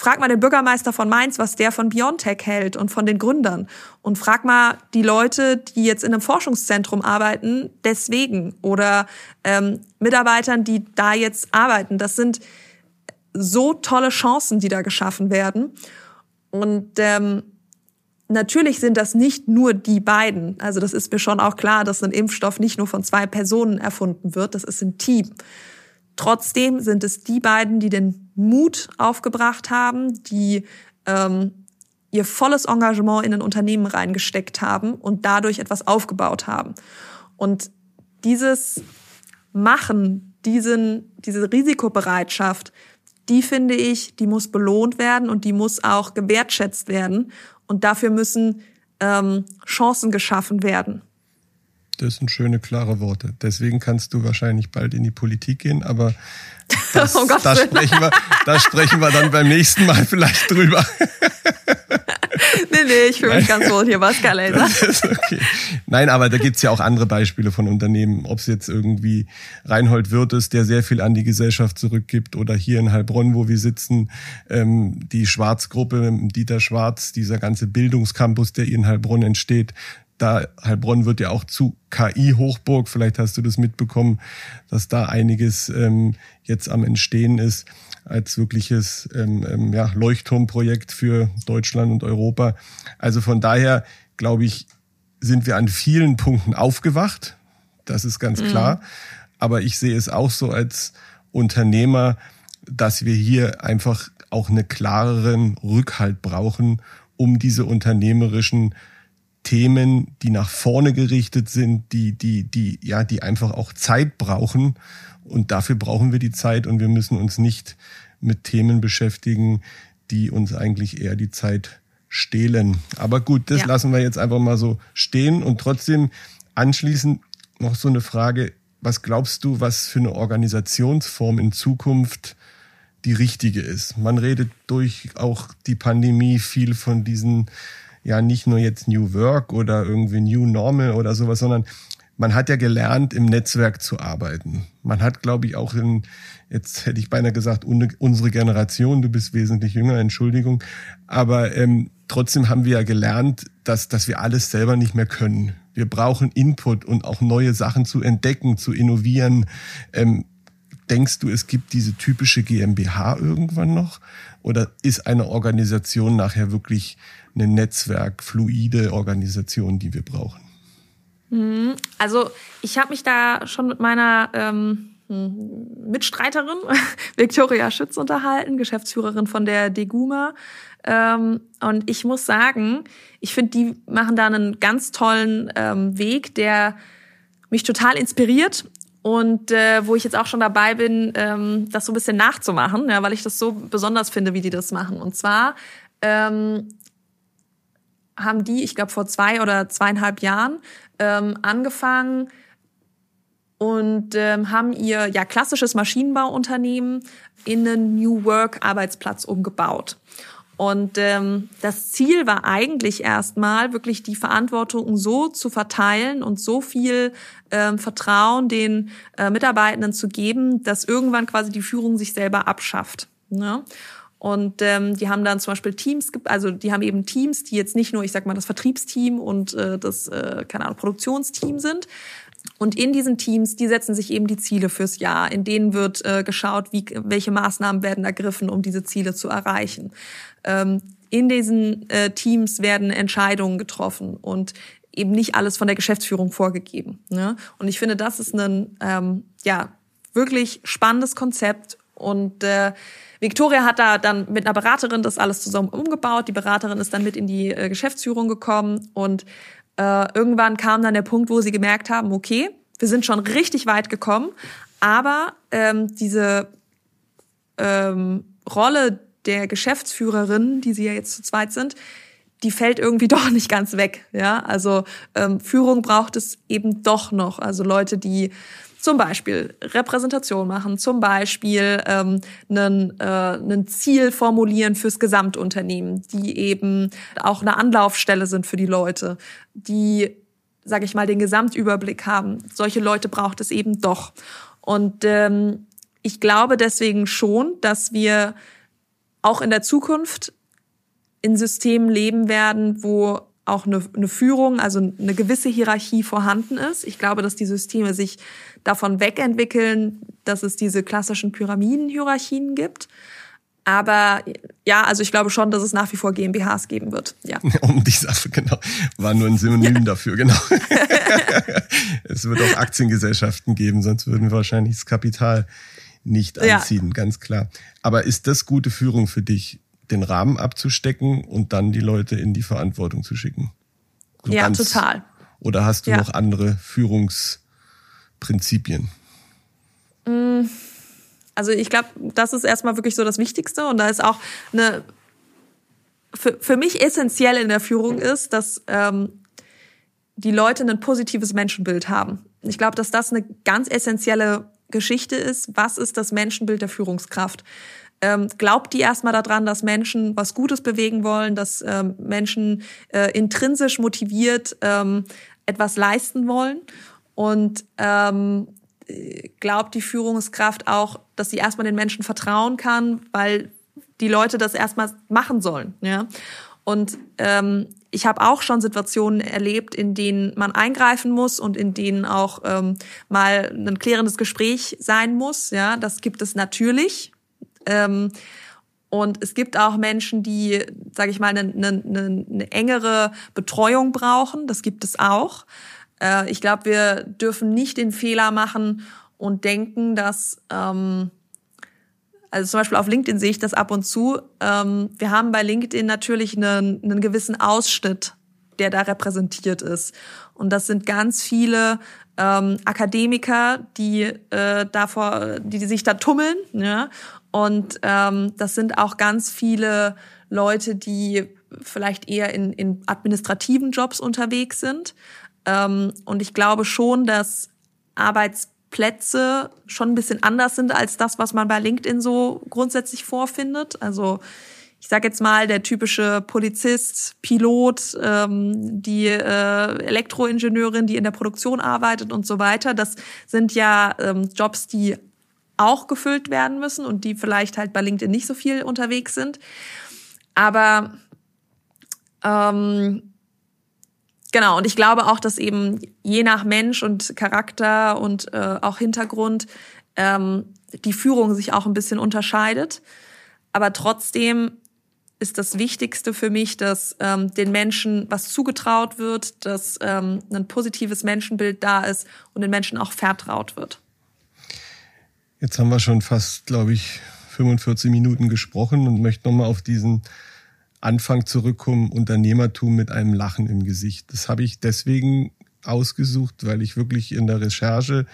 Frag mal den Bürgermeister von Mainz, was der von Biontech hält und von den Gründern. Und frag mal die Leute, die jetzt in einem Forschungszentrum arbeiten, deswegen. Oder ähm, Mitarbeitern, die da jetzt arbeiten. Das sind so tolle Chancen, die da geschaffen werden. Und ähm, natürlich sind das nicht nur die beiden. Also das ist mir schon auch klar, dass ein Impfstoff nicht nur von zwei Personen erfunden wird. Das ist ein Team. Trotzdem sind es die beiden, die den Mut aufgebracht haben, die ähm, ihr volles Engagement in ein Unternehmen reingesteckt haben und dadurch etwas aufgebaut haben. Und dieses Machen, diesen, diese Risikobereitschaft, die finde ich, die muss belohnt werden und die muss auch gewertschätzt werden. Und dafür müssen ähm, Chancen geschaffen werden. Das sind schöne, klare Worte. Deswegen kannst du wahrscheinlich bald in die Politik gehen, aber das, oh da, sprechen wir, da sprechen wir dann beim nächsten Mal vielleicht drüber. nee, nee, ich fühle mich ganz wohl hier, Pascal Laser. okay. Nein, aber da gibt's ja auch andere Beispiele von Unternehmen, ob es jetzt irgendwie Reinhold Wirth ist, der sehr viel an die Gesellschaft zurückgibt, oder hier in Heilbronn, wo wir sitzen, ähm, die Schwarzgruppe, Dieter Schwarz, dieser ganze Bildungscampus, der in Heilbronn entsteht, da Heilbronn wird ja auch zu KI-Hochburg. Vielleicht hast du das mitbekommen, dass da einiges ähm, jetzt am Entstehen ist als wirkliches ähm, ähm, ja, Leuchtturmprojekt für Deutschland und Europa. Also von daher glaube ich, sind wir an vielen Punkten aufgewacht. Das ist ganz mhm. klar. Aber ich sehe es auch so als Unternehmer, dass wir hier einfach auch einen klareren Rückhalt brauchen, um diese unternehmerischen Themen, die nach vorne gerichtet sind, die, die, die, ja, die einfach auch Zeit brauchen. Und dafür brauchen wir die Zeit und wir müssen uns nicht mit Themen beschäftigen, die uns eigentlich eher die Zeit stehlen. Aber gut, das ja. lassen wir jetzt einfach mal so stehen und trotzdem anschließend noch so eine Frage. Was glaubst du, was für eine Organisationsform in Zukunft die richtige ist? Man redet durch auch die Pandemie viel von diesen, ja, nicht nur jetzt New Work oder irgendwie New Normal oder sowas, sondern man hat ja gelernt, im Netzwerk zu arbeiten. Man hat, glaube ich, auch in, jetzt hätte ich beinahe gesagt, unsere Generation, du bist wesentlich jünger, Entschuldigung, aber ähm, trotzdem haben wir ja gelernt, dass, dass wir alles selber nicht mehr können. Wir brauchen Input und auch neue Sachen zu entdecken, zu innovieren. Ähm, denkst du, es gibt diese typische GmbH irgendwann noch? Oder ist eine Organisation nachher wirklich eine Netzwerk, fluide Organisation, die wir brauchen? Mhm. Also ich habe mich da schon mit meiner ähm, Mitstreiterin Viktoria Schütz unterhalten, Geschäftsführerin von der Deguma. Ähm, und ich muss sagen, ich finde, die machen da einen ganz tollen ähm, Weg, der mich total inspiriert und äh, wo ich jetzt auch schon dabei bin, ähm, das so ein bisschen nachzumachen, ja, weil ich das so besonders finde, wie die das machen. Und zwar ähm, haben die, ich glaube vor zwei oder zweieinhalb Jahren, ähm, angefangen und ähm, haben ihr ja klassisches Maschinenbauunternehmen in einen New Work Arbeitsplatz umgebaut. Und ähm, das Ziel war eigentlich erstmal wirklich die Verantwortung so zu verteilen und so viel ähm, Vertrauen den äh, Mitarbeitenden zu geben, dass irgendwann quasi die Führung sich selber abschafft. Ne? Und ähm, die haben dann zum Beispiel Teams, also die haben eben Teams, die jetzt nicht nur, ich sag mal, das Vertriebsteam und äh, das, äh, keine Ahnung, Produktionsteam sind. Und in diesen Teams, die setzen sich eben die Ziele fürs Jahr. In denen wird äh, geschaut, wie, welche Maßnahmen werden ergriffen, um diese Ziele zu erreichen. Ähm, in diesen äh, Teams werden Entscheidungen getroffen und eben nicht alles von der Geschäftsführung vorgegeben. Ne? Und ich finde, das ist ein ähm, ja wirklich spannendes Konzept und äh, Victoria hat da dann mit einer Beraterin das alles zusammen umgebaut. Die Beraterin ist dann mit in die äh, Geschäftsführung gekommen und äh, irgendwann kam dann der Punkt, wo sie gemerkt haben, okay, wir sind schon richtig weit gekommen, aber ähm, diese ähm, Rolle der Geschäftsführerin, die sie ja jetzt zu zweit sind, die fällt irgendwie doch nicht ganz weg. Ja, also ähm, Führung braucht es eben doch noch. Also Leute, die zum Beispiel Repräsentation machen, zum Beispiel ähm, einen, äh, ein Ziel formulieren fürs Gesamtunternehmen, die eben auch eine Anlaufstelle sind für die Leute, die, sage ich mal, den Gesamtüberblick haben. Solche Leute braucht es eben doch. Und ähm, ich glaube deswegen schon, dass wir auch in der Zukunft in Systemen leben werden, wo auch eine, eine Führung, also eine gewisse Hierarchie vorhanden ist. Ich glaube, dass die Systeme sich davon wegentwickeln, dass es diese klassischen Pyramidenhierarchien gibt. Aber ja, also ich glaube schon, dass es nach wie vor GmbHs geben wird. Ja. Um die Sache, genau. War nur ein Synonym ja. dafür, genau. es wird auch Aktiengesellschaften geben, sonst würden wir wahrscheinlich das Kapital nicht anziehen, ja. ganz klar. Aber ist das gute Führung für dich? Den Rahmen abzustecken und dann die Leute in die Verantwortung zu schicken. So ja, ganz, total. Oder hast du ja. noch andere Führungsprinzipien? Mm, also ich glaube, das ist erstmal wirklich so das Wichtigste und da ist auch eine für, für mich essentiell in der Führung ist, dass ähm, die Leute ein positives Menschenbild haben. Ich glaube, dass das eine ganz essentielle Geschichte ist. Was ist das Menschenbild der Führungskraft? Ähm, glaubt die erstmal daran, dass Menschen was Gutes bewegen wollen, dass ähm, Menschen äh, intrinsisch motiviert ähm, etwas leisten wollen und ähm, glaubt die Führungskraft auch, dass sie erstmal den Menschen vertrauen kann, weil die Leute das erstmal machen sollen. Ja? Und ähm, ich habe auch schon Situationen erlebt, in denen man eingreifen muss und in denen auch ähm, mal ein klärendes Gespräch sein muss. Ja, das gibt es natürlich. Ähm, Und es gibt auch Menschen, die, sage ich mal, eine, eine, eine engere Betreuung brauchen. Das gibt es auch. Äh, ich glaube, wir dürfen nicht den Fehler machen und denken, dass ähm, also zum Beispiel auf LinkedIn sehe ich das ab und zu. Ähm, wir haben bei LinkedIn natürlich einen, einen gewissen Ausschnitt, der da repräsentiert ist. Und das sind ganz viele ähm, Akademiker, die äh, davor, die, die sich da tummeln. Ja? Und ähm, das sind auch ganz viele Leute, die vielleicht eher in, in administrativen Jobs unterwegs sind. Ähm, und ich glaube schon, dass Arbeits Plätze schon ein bisschen anders sind als das, was man bei LinkedIn so grundsätzlich vorfindet. Also ich sage jetzt mal, der typische Polizist, Pilot, ähm, die äh, Elektroingenieurin, die in der Produktion arbeitet und so weiter, das sind ja ähm, Jobs, die auch gefüllt werden müssen und die vielleicht halt bei LinkedIn nicht so viel unterwegs sind. Aber ähm, Genau, und ich glaube auch, dass eben je nach Mensch und Charakter und äh, auch Hintergrund ähm, die Führung sich auch ein bisschen unterscheidet. Aber trotzdem ist das Wichtigste für mich, dass ähm, den Menschen was zugetraut wird, dass ähm, ein positives Menschenbild da ist und den Menschen auch vertraut wird. Jetzt haben wir schon fast, glaube ich, 45 Minuten gesprochen und möchte nochmal auf diesen Anfang zurückkommen, Unternehmertum mit einem Lachen im Gesicht. Das habe ich deswegen ausgesucht, weil ich wirklich in der Recherche,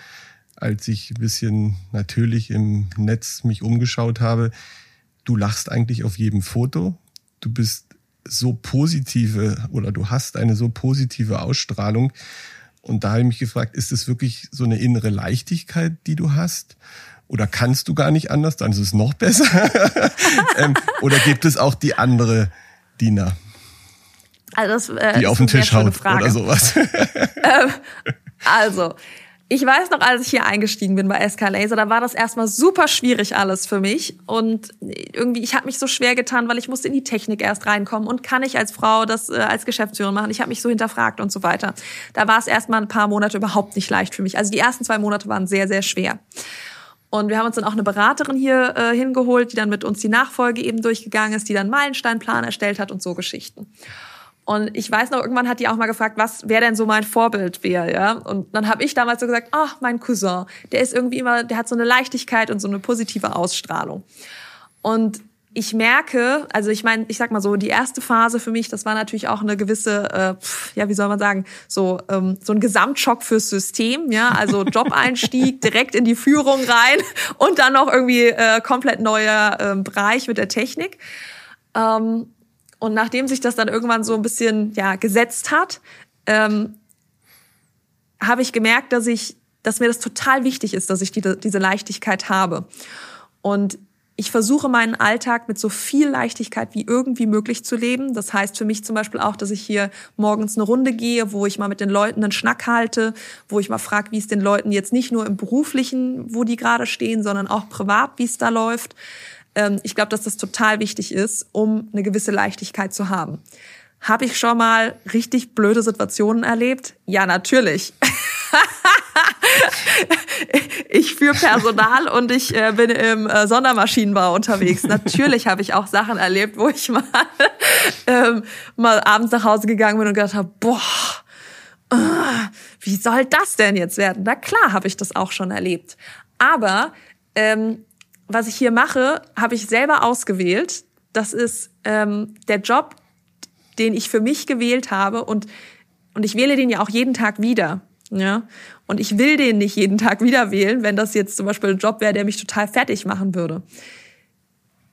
als ich ein bisschen natürlich im Netz mich umgeschaut habe, du lachst eigentlich auf jedem Foto. Du bist so positive oder du hast eine so positive Ausstrahlung. Und da habe ich mich gefragt, ist es wirklich so eine innere Leichtigkeit, die du hast? Oder kannst du gar nicht anders, dann ist es noch besser. ähm, oder gibt es auch die andere Dina? Also das, äh, die auf den Tisch haut oder sowas. ähm, also, ich weiß noch, als ich hier eingestiegen bin bei SK Laser, da war das erstmal super schwierig alles für mich. Und irgendwie, ich habe mich so schwer getan, weil ich musste in die Technik erst reinkommen und kann ich als Frau das äh, als Geschäftsführerin machen. Ich habe mich so hinterfragt und so weiter. Da war es erstmal ein paar Monate überhaupt nicht leicht für mich. Also die ersten zwei Monate waren sehr, sehr schwer. Und wir haben uns dann auch eine Beraterin hier äh, hingeholt, die dann mit uns die Nachfolge eben durchgegangen ist, die dann Meilensteinplan erstellt hat und so Geschichten. Und ich weiß noch, irgendwann hat die auch mal gefragt, was wer denn so mein Vorbild wäre, ja. Und dann habe ich damals so gesagt, ach, mein Cousin, der ist irgendwie immer, der hat so eine Leichtigkeit und so eine positive Ausstrahlung. Und ich merke, also ich meine, ich sag mal so, die erste Phase für mich, das war natürlich auch eine gewisse, äh, ja, wie soll man sagen, so ähm, so ein Gesamtschock fürs System, ja, also Job-Einstieg direkt in die Führung rein und dann noch irgendwie äh, komplett neuer äh, Bereich mit der Technik. Ähm, und nachdem sich das dann irgendwann so ein bisschen ja gesetzt hat, ähm, habe ich gemerkt, dass ich, dass mir das total wichtig ist, dass ich die, diese Leichtigkeit habe. Und ich versuche meinen Alltag mit so viel Leichtigkeit wie irgendwie möglich zu leben. Das heißt für mich zum Beispiel auch, dass ich hier morgens eine Runde gehe, wo ich mal mit den Leuten einen Schnack halte, wo ich mal frage, wie es den Leuten jetzt nicht nur im beruflichen, wo die gerade stehen, sondern auch privat, wie es da läuft. Ähm, ich glaube, dass das total wichtig ist, um eine gewisse Leichtigkeit zu haben. Habe ich schon mal richtig blöde Situationen erlebt? Ja, natürlich. ich führe Personal und ich äh, bin im äh, Sondermaschinenbau unterwegs. Natürlich habe ich auch Sachen erlebt, wo ich mal, ähm, mal abends nach Hause gegangen bin und gedacht habe, boah, äh, wie soll das denn jetzt werden? Na klar habe ich das auch schon erlebt. Aber ähm, was ich hier mache, habe ich selber ausgewählt. Das ist ähm, der Job, den ich für mich gewählt habe und und ich wähle den ja auch jeden Tag wieder. Ja. Und ich will den nicht jeden Tag wieder wählen, wenn das jetzt zum Beispiel ein Job wäre, der mich total fertig machen würde.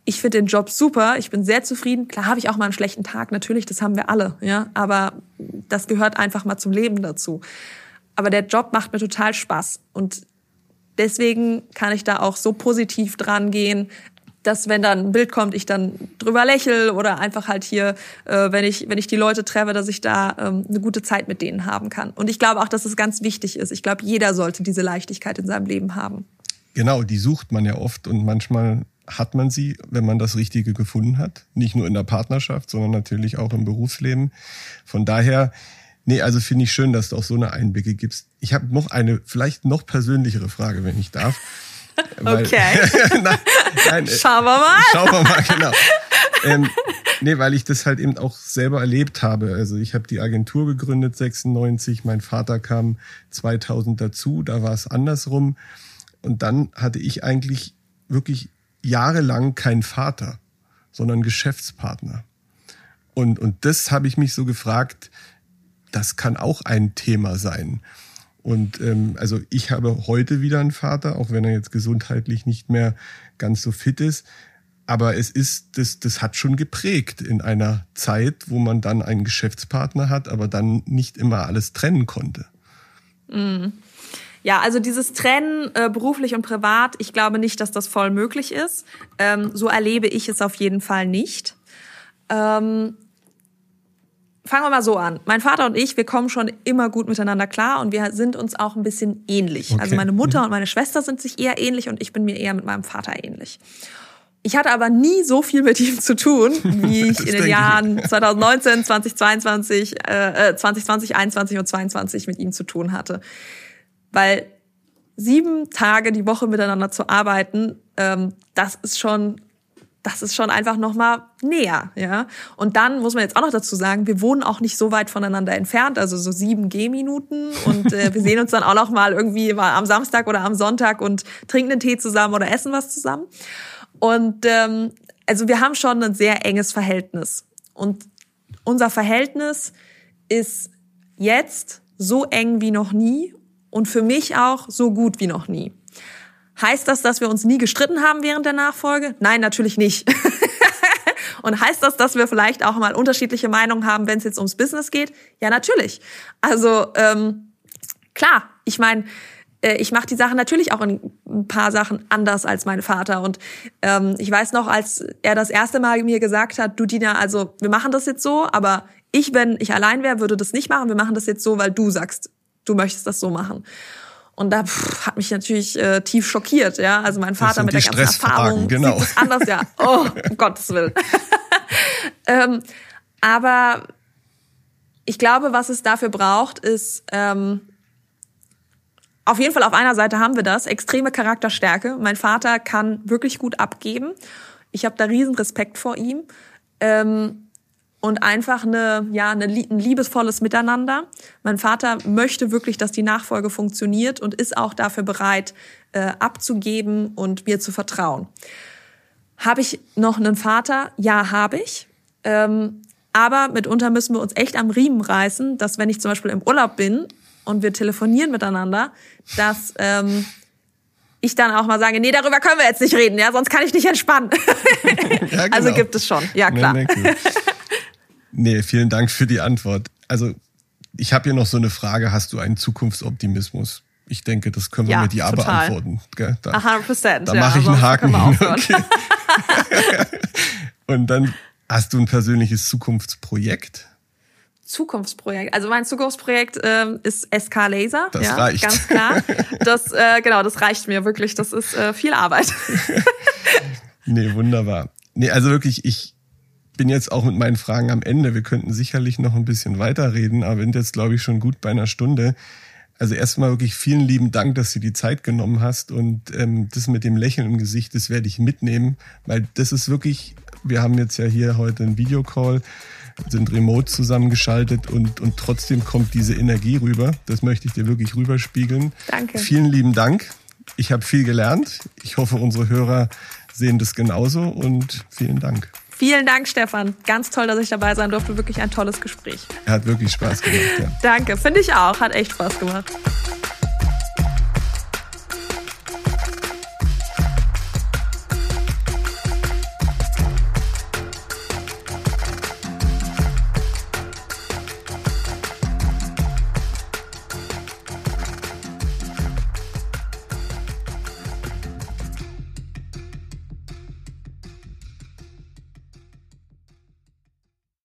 Ich finde den Job super, ich bin sehr zufrieden. Klar habe ich auch mal einen schlechten Tag, natürlich, das haben wir alle, ja, aber das gehört einfach mal zum Leben dazu. Aber der Job macht mir total Spaß und deswegen kann ich da auch so positiv dran gehen, dass wenn dann ein Bild kommt, ich dann drüber lächel oder einfach halt hier, äh, wenn ich wenn ich die Leute treffe, dass ich da ähm, eine gute Zeit mit denen haben kann. Und ich glaube auch, dass es ganz wichtig ist. Ich glaube, jeder sollte diese Leichtigkeit in seinem Leben haben. Genau, die sucht man ja oft und manchmal hat man sie, wenn man das Richtige gefunden hat. Nicht nur in der Partnerschaft, sondern natürlich auch im Berufsleben. Von daher, nee, also finde ich schön, dass du auch so eine Einblicke gibst. Ich habe noch eine, vielleicht noch persönlichere Frage, wenn ich darf. Weil, okay. nein, nein, schauen wir mal. Schauen wir mal, genau. ähm, nee, weil ich das halt eben auch selber erlebt habe. Also ich habe die Agentur gegründet 96, mein Vater kam 2000 dazu, da war es andersrum. Und dann hatte ich eigentlich wirklich jahrelang keinen Vater, sondern Geschäftspartner. Und, und das habe ich mich so gefragt, das kann auch ein Thema sein. Und ähm, also ich habe heute wieder einen Vater, auch wenn er jetzt gesundheitlich nicht mehr ganz so fit ist. Aber es ist, das, das hat schon geprägt in einer Zeit, wo man dann einen Geschäftspartner hat, aber dann nicht immer alles trennen konnte. Mm. Ja, also dieses Trennen äh, beruflich und privat, ich glaube nicht, dass das voll möglich ist. Ähm, so erlebe ich es auf jeden Fall nicht. Ähm, fangen wir mal so an. Mein Vater und ich, wir kommen schon immer gut miteinander klar und wir sind uns auch ein bisschen ähnlich. Okay. Also meine Mutter mhm. und meine Schwester sind sich eher ähnlich und ich bin mir eher mit meinem Vater ähnlich. Ich hatte aber nie so viel mit ihm zu tun, wie ich in den Jahren ich. 2019, 2022, äh, 2020, 2021 und 2022 mit ihm zu tun hatte. Weil sieben Tage die Woche miteinander zu arbeiten, ähm, das ist schon das ist schon einfach noch mal näher, ja. Und dann muss man jetzt auch noch dazu sagen, wir wohnen auch nicht so weit voneinander entfernt, also so sieben Gehminuten. Und äh, wir sehen uns dann auch noch mal irgendwie mal am Samstag oder am Sonntag und trinken einen Tee zusammen oder essen was zusammen. Und ähm, also wir haben schon ein sehr enges Verhältnis. Und unser Verhältnis ist jetzt so eng wie noch nie und für mich auch so gut wie noch nie. Heißt das, dass wir uns nie gestritten haben während der Nachfolge? Nein, natürlich nicht. Und heißt das, dass wir vielleicht auch mal unterschiedliche Meinungen haben, wenn es jetzt ums Business geht? Ja, natürlich. Also ähm, klar, ich meine, äh, ich mache die Sachen natürlich auch in ein paar Sachen anders als mein Vater. Und ähm, ich weiß noch, als er das erste Mal mir gesagt hat, du Dina, also wir machen das jetzt so, aber ich, wenn ich allein wäre, würde das nicht machen. Wir machen das jetzt so, weil du sagst, du möchtest das so machen. Und da pff, hat mich natürlich äh, tief schockiert, ja. Also mein Vater mit der ganzen Erfahrung genau. sieht es anders, ja. Oh, um Gottes Willen. ähm, aber ich glaube, was es dafür braucht, ist ähm, auf jeden Fall auf einer Seite haben wir das, extreme Charakterstärke. Mein Vater kann wirklich gut abgeben. Ich habe da riesen Respekt vor ihm. Ähm, und einfach eine, ja, eine, ein liebesvolles Miteinander. Mein Vater möchte wirklich, dass die Nachfolge funktioniert und ist auch dafür bereit, äh, abzugeben und mir zu vertrauen. Habe ich noch einen Vater? Ja, habe ich. Ähm, aber mitunter müssen wir uns echt am Riemen reißen, dass wenn ich zum Beispiel im Urlaub bin und wir telefonieren miteinander, dass ähm, ich dann auch mal sage, nee, darüber können wir jetzt nicht reden, ja, sonst kann ich nicht entspannen. ja, genau. Also gibt es schon, ja klar. Nee, nee, Nee, vielen Dank für die Antwort. Also ich habe hier noch so eine Frage, hast du einen Zukunftsoptimismus? Ich denke, das können wir ja, mit Ja total. beantworten. Gell? Da, 100 Prozent. Da ja, mache ich einen Haken. Okay. Und dann hast du ein persönliches Zukunftsprojekt? Zukunftsprojekt. Also mein Zukunftsprojekt ähm, ist SK Laser. Das ja, reicht. Ganz klar. Das, äh, genau, das reicht mir wirklich. Das ist äh, viel Arbeit. nee, wunderbar. Nee, also wirklich, ich, bin jetzt auch mit meinen Fragen am Ende. Wir könnten sicherlich noch ein bisschen weiterreden, aber sind jetzt, glaube ich, schon gut bei einer Stunde. Also erstmal wirklich vielen lieben Dank, dass du die Zeit genommen hast und ähm, das mit dem Lächeln im Gesicht, das werde ich mitnehmen, weil das ist wirklich, wir haben jetzt ja hier heute einen Videocall, sind remote zusammengeschaltet und, und trotzdem kommt diese Energie rüber. Das möchte ich dir wirklich rüberspiegeln. Danke. Vielen lieben Dank. Ich habe viel gelernt. Ich hoffe, unsere Hörer sehen das genauso und vielen Dank. Vielen Dank, Stefan. Ganz toll, dass ich dabei sein durfte. Wirklich ein tolles Gespräch. Er hat wirklich Spaß gemacht. Ja. Danke, finde ich auch. Hat echt Spaß gemacht.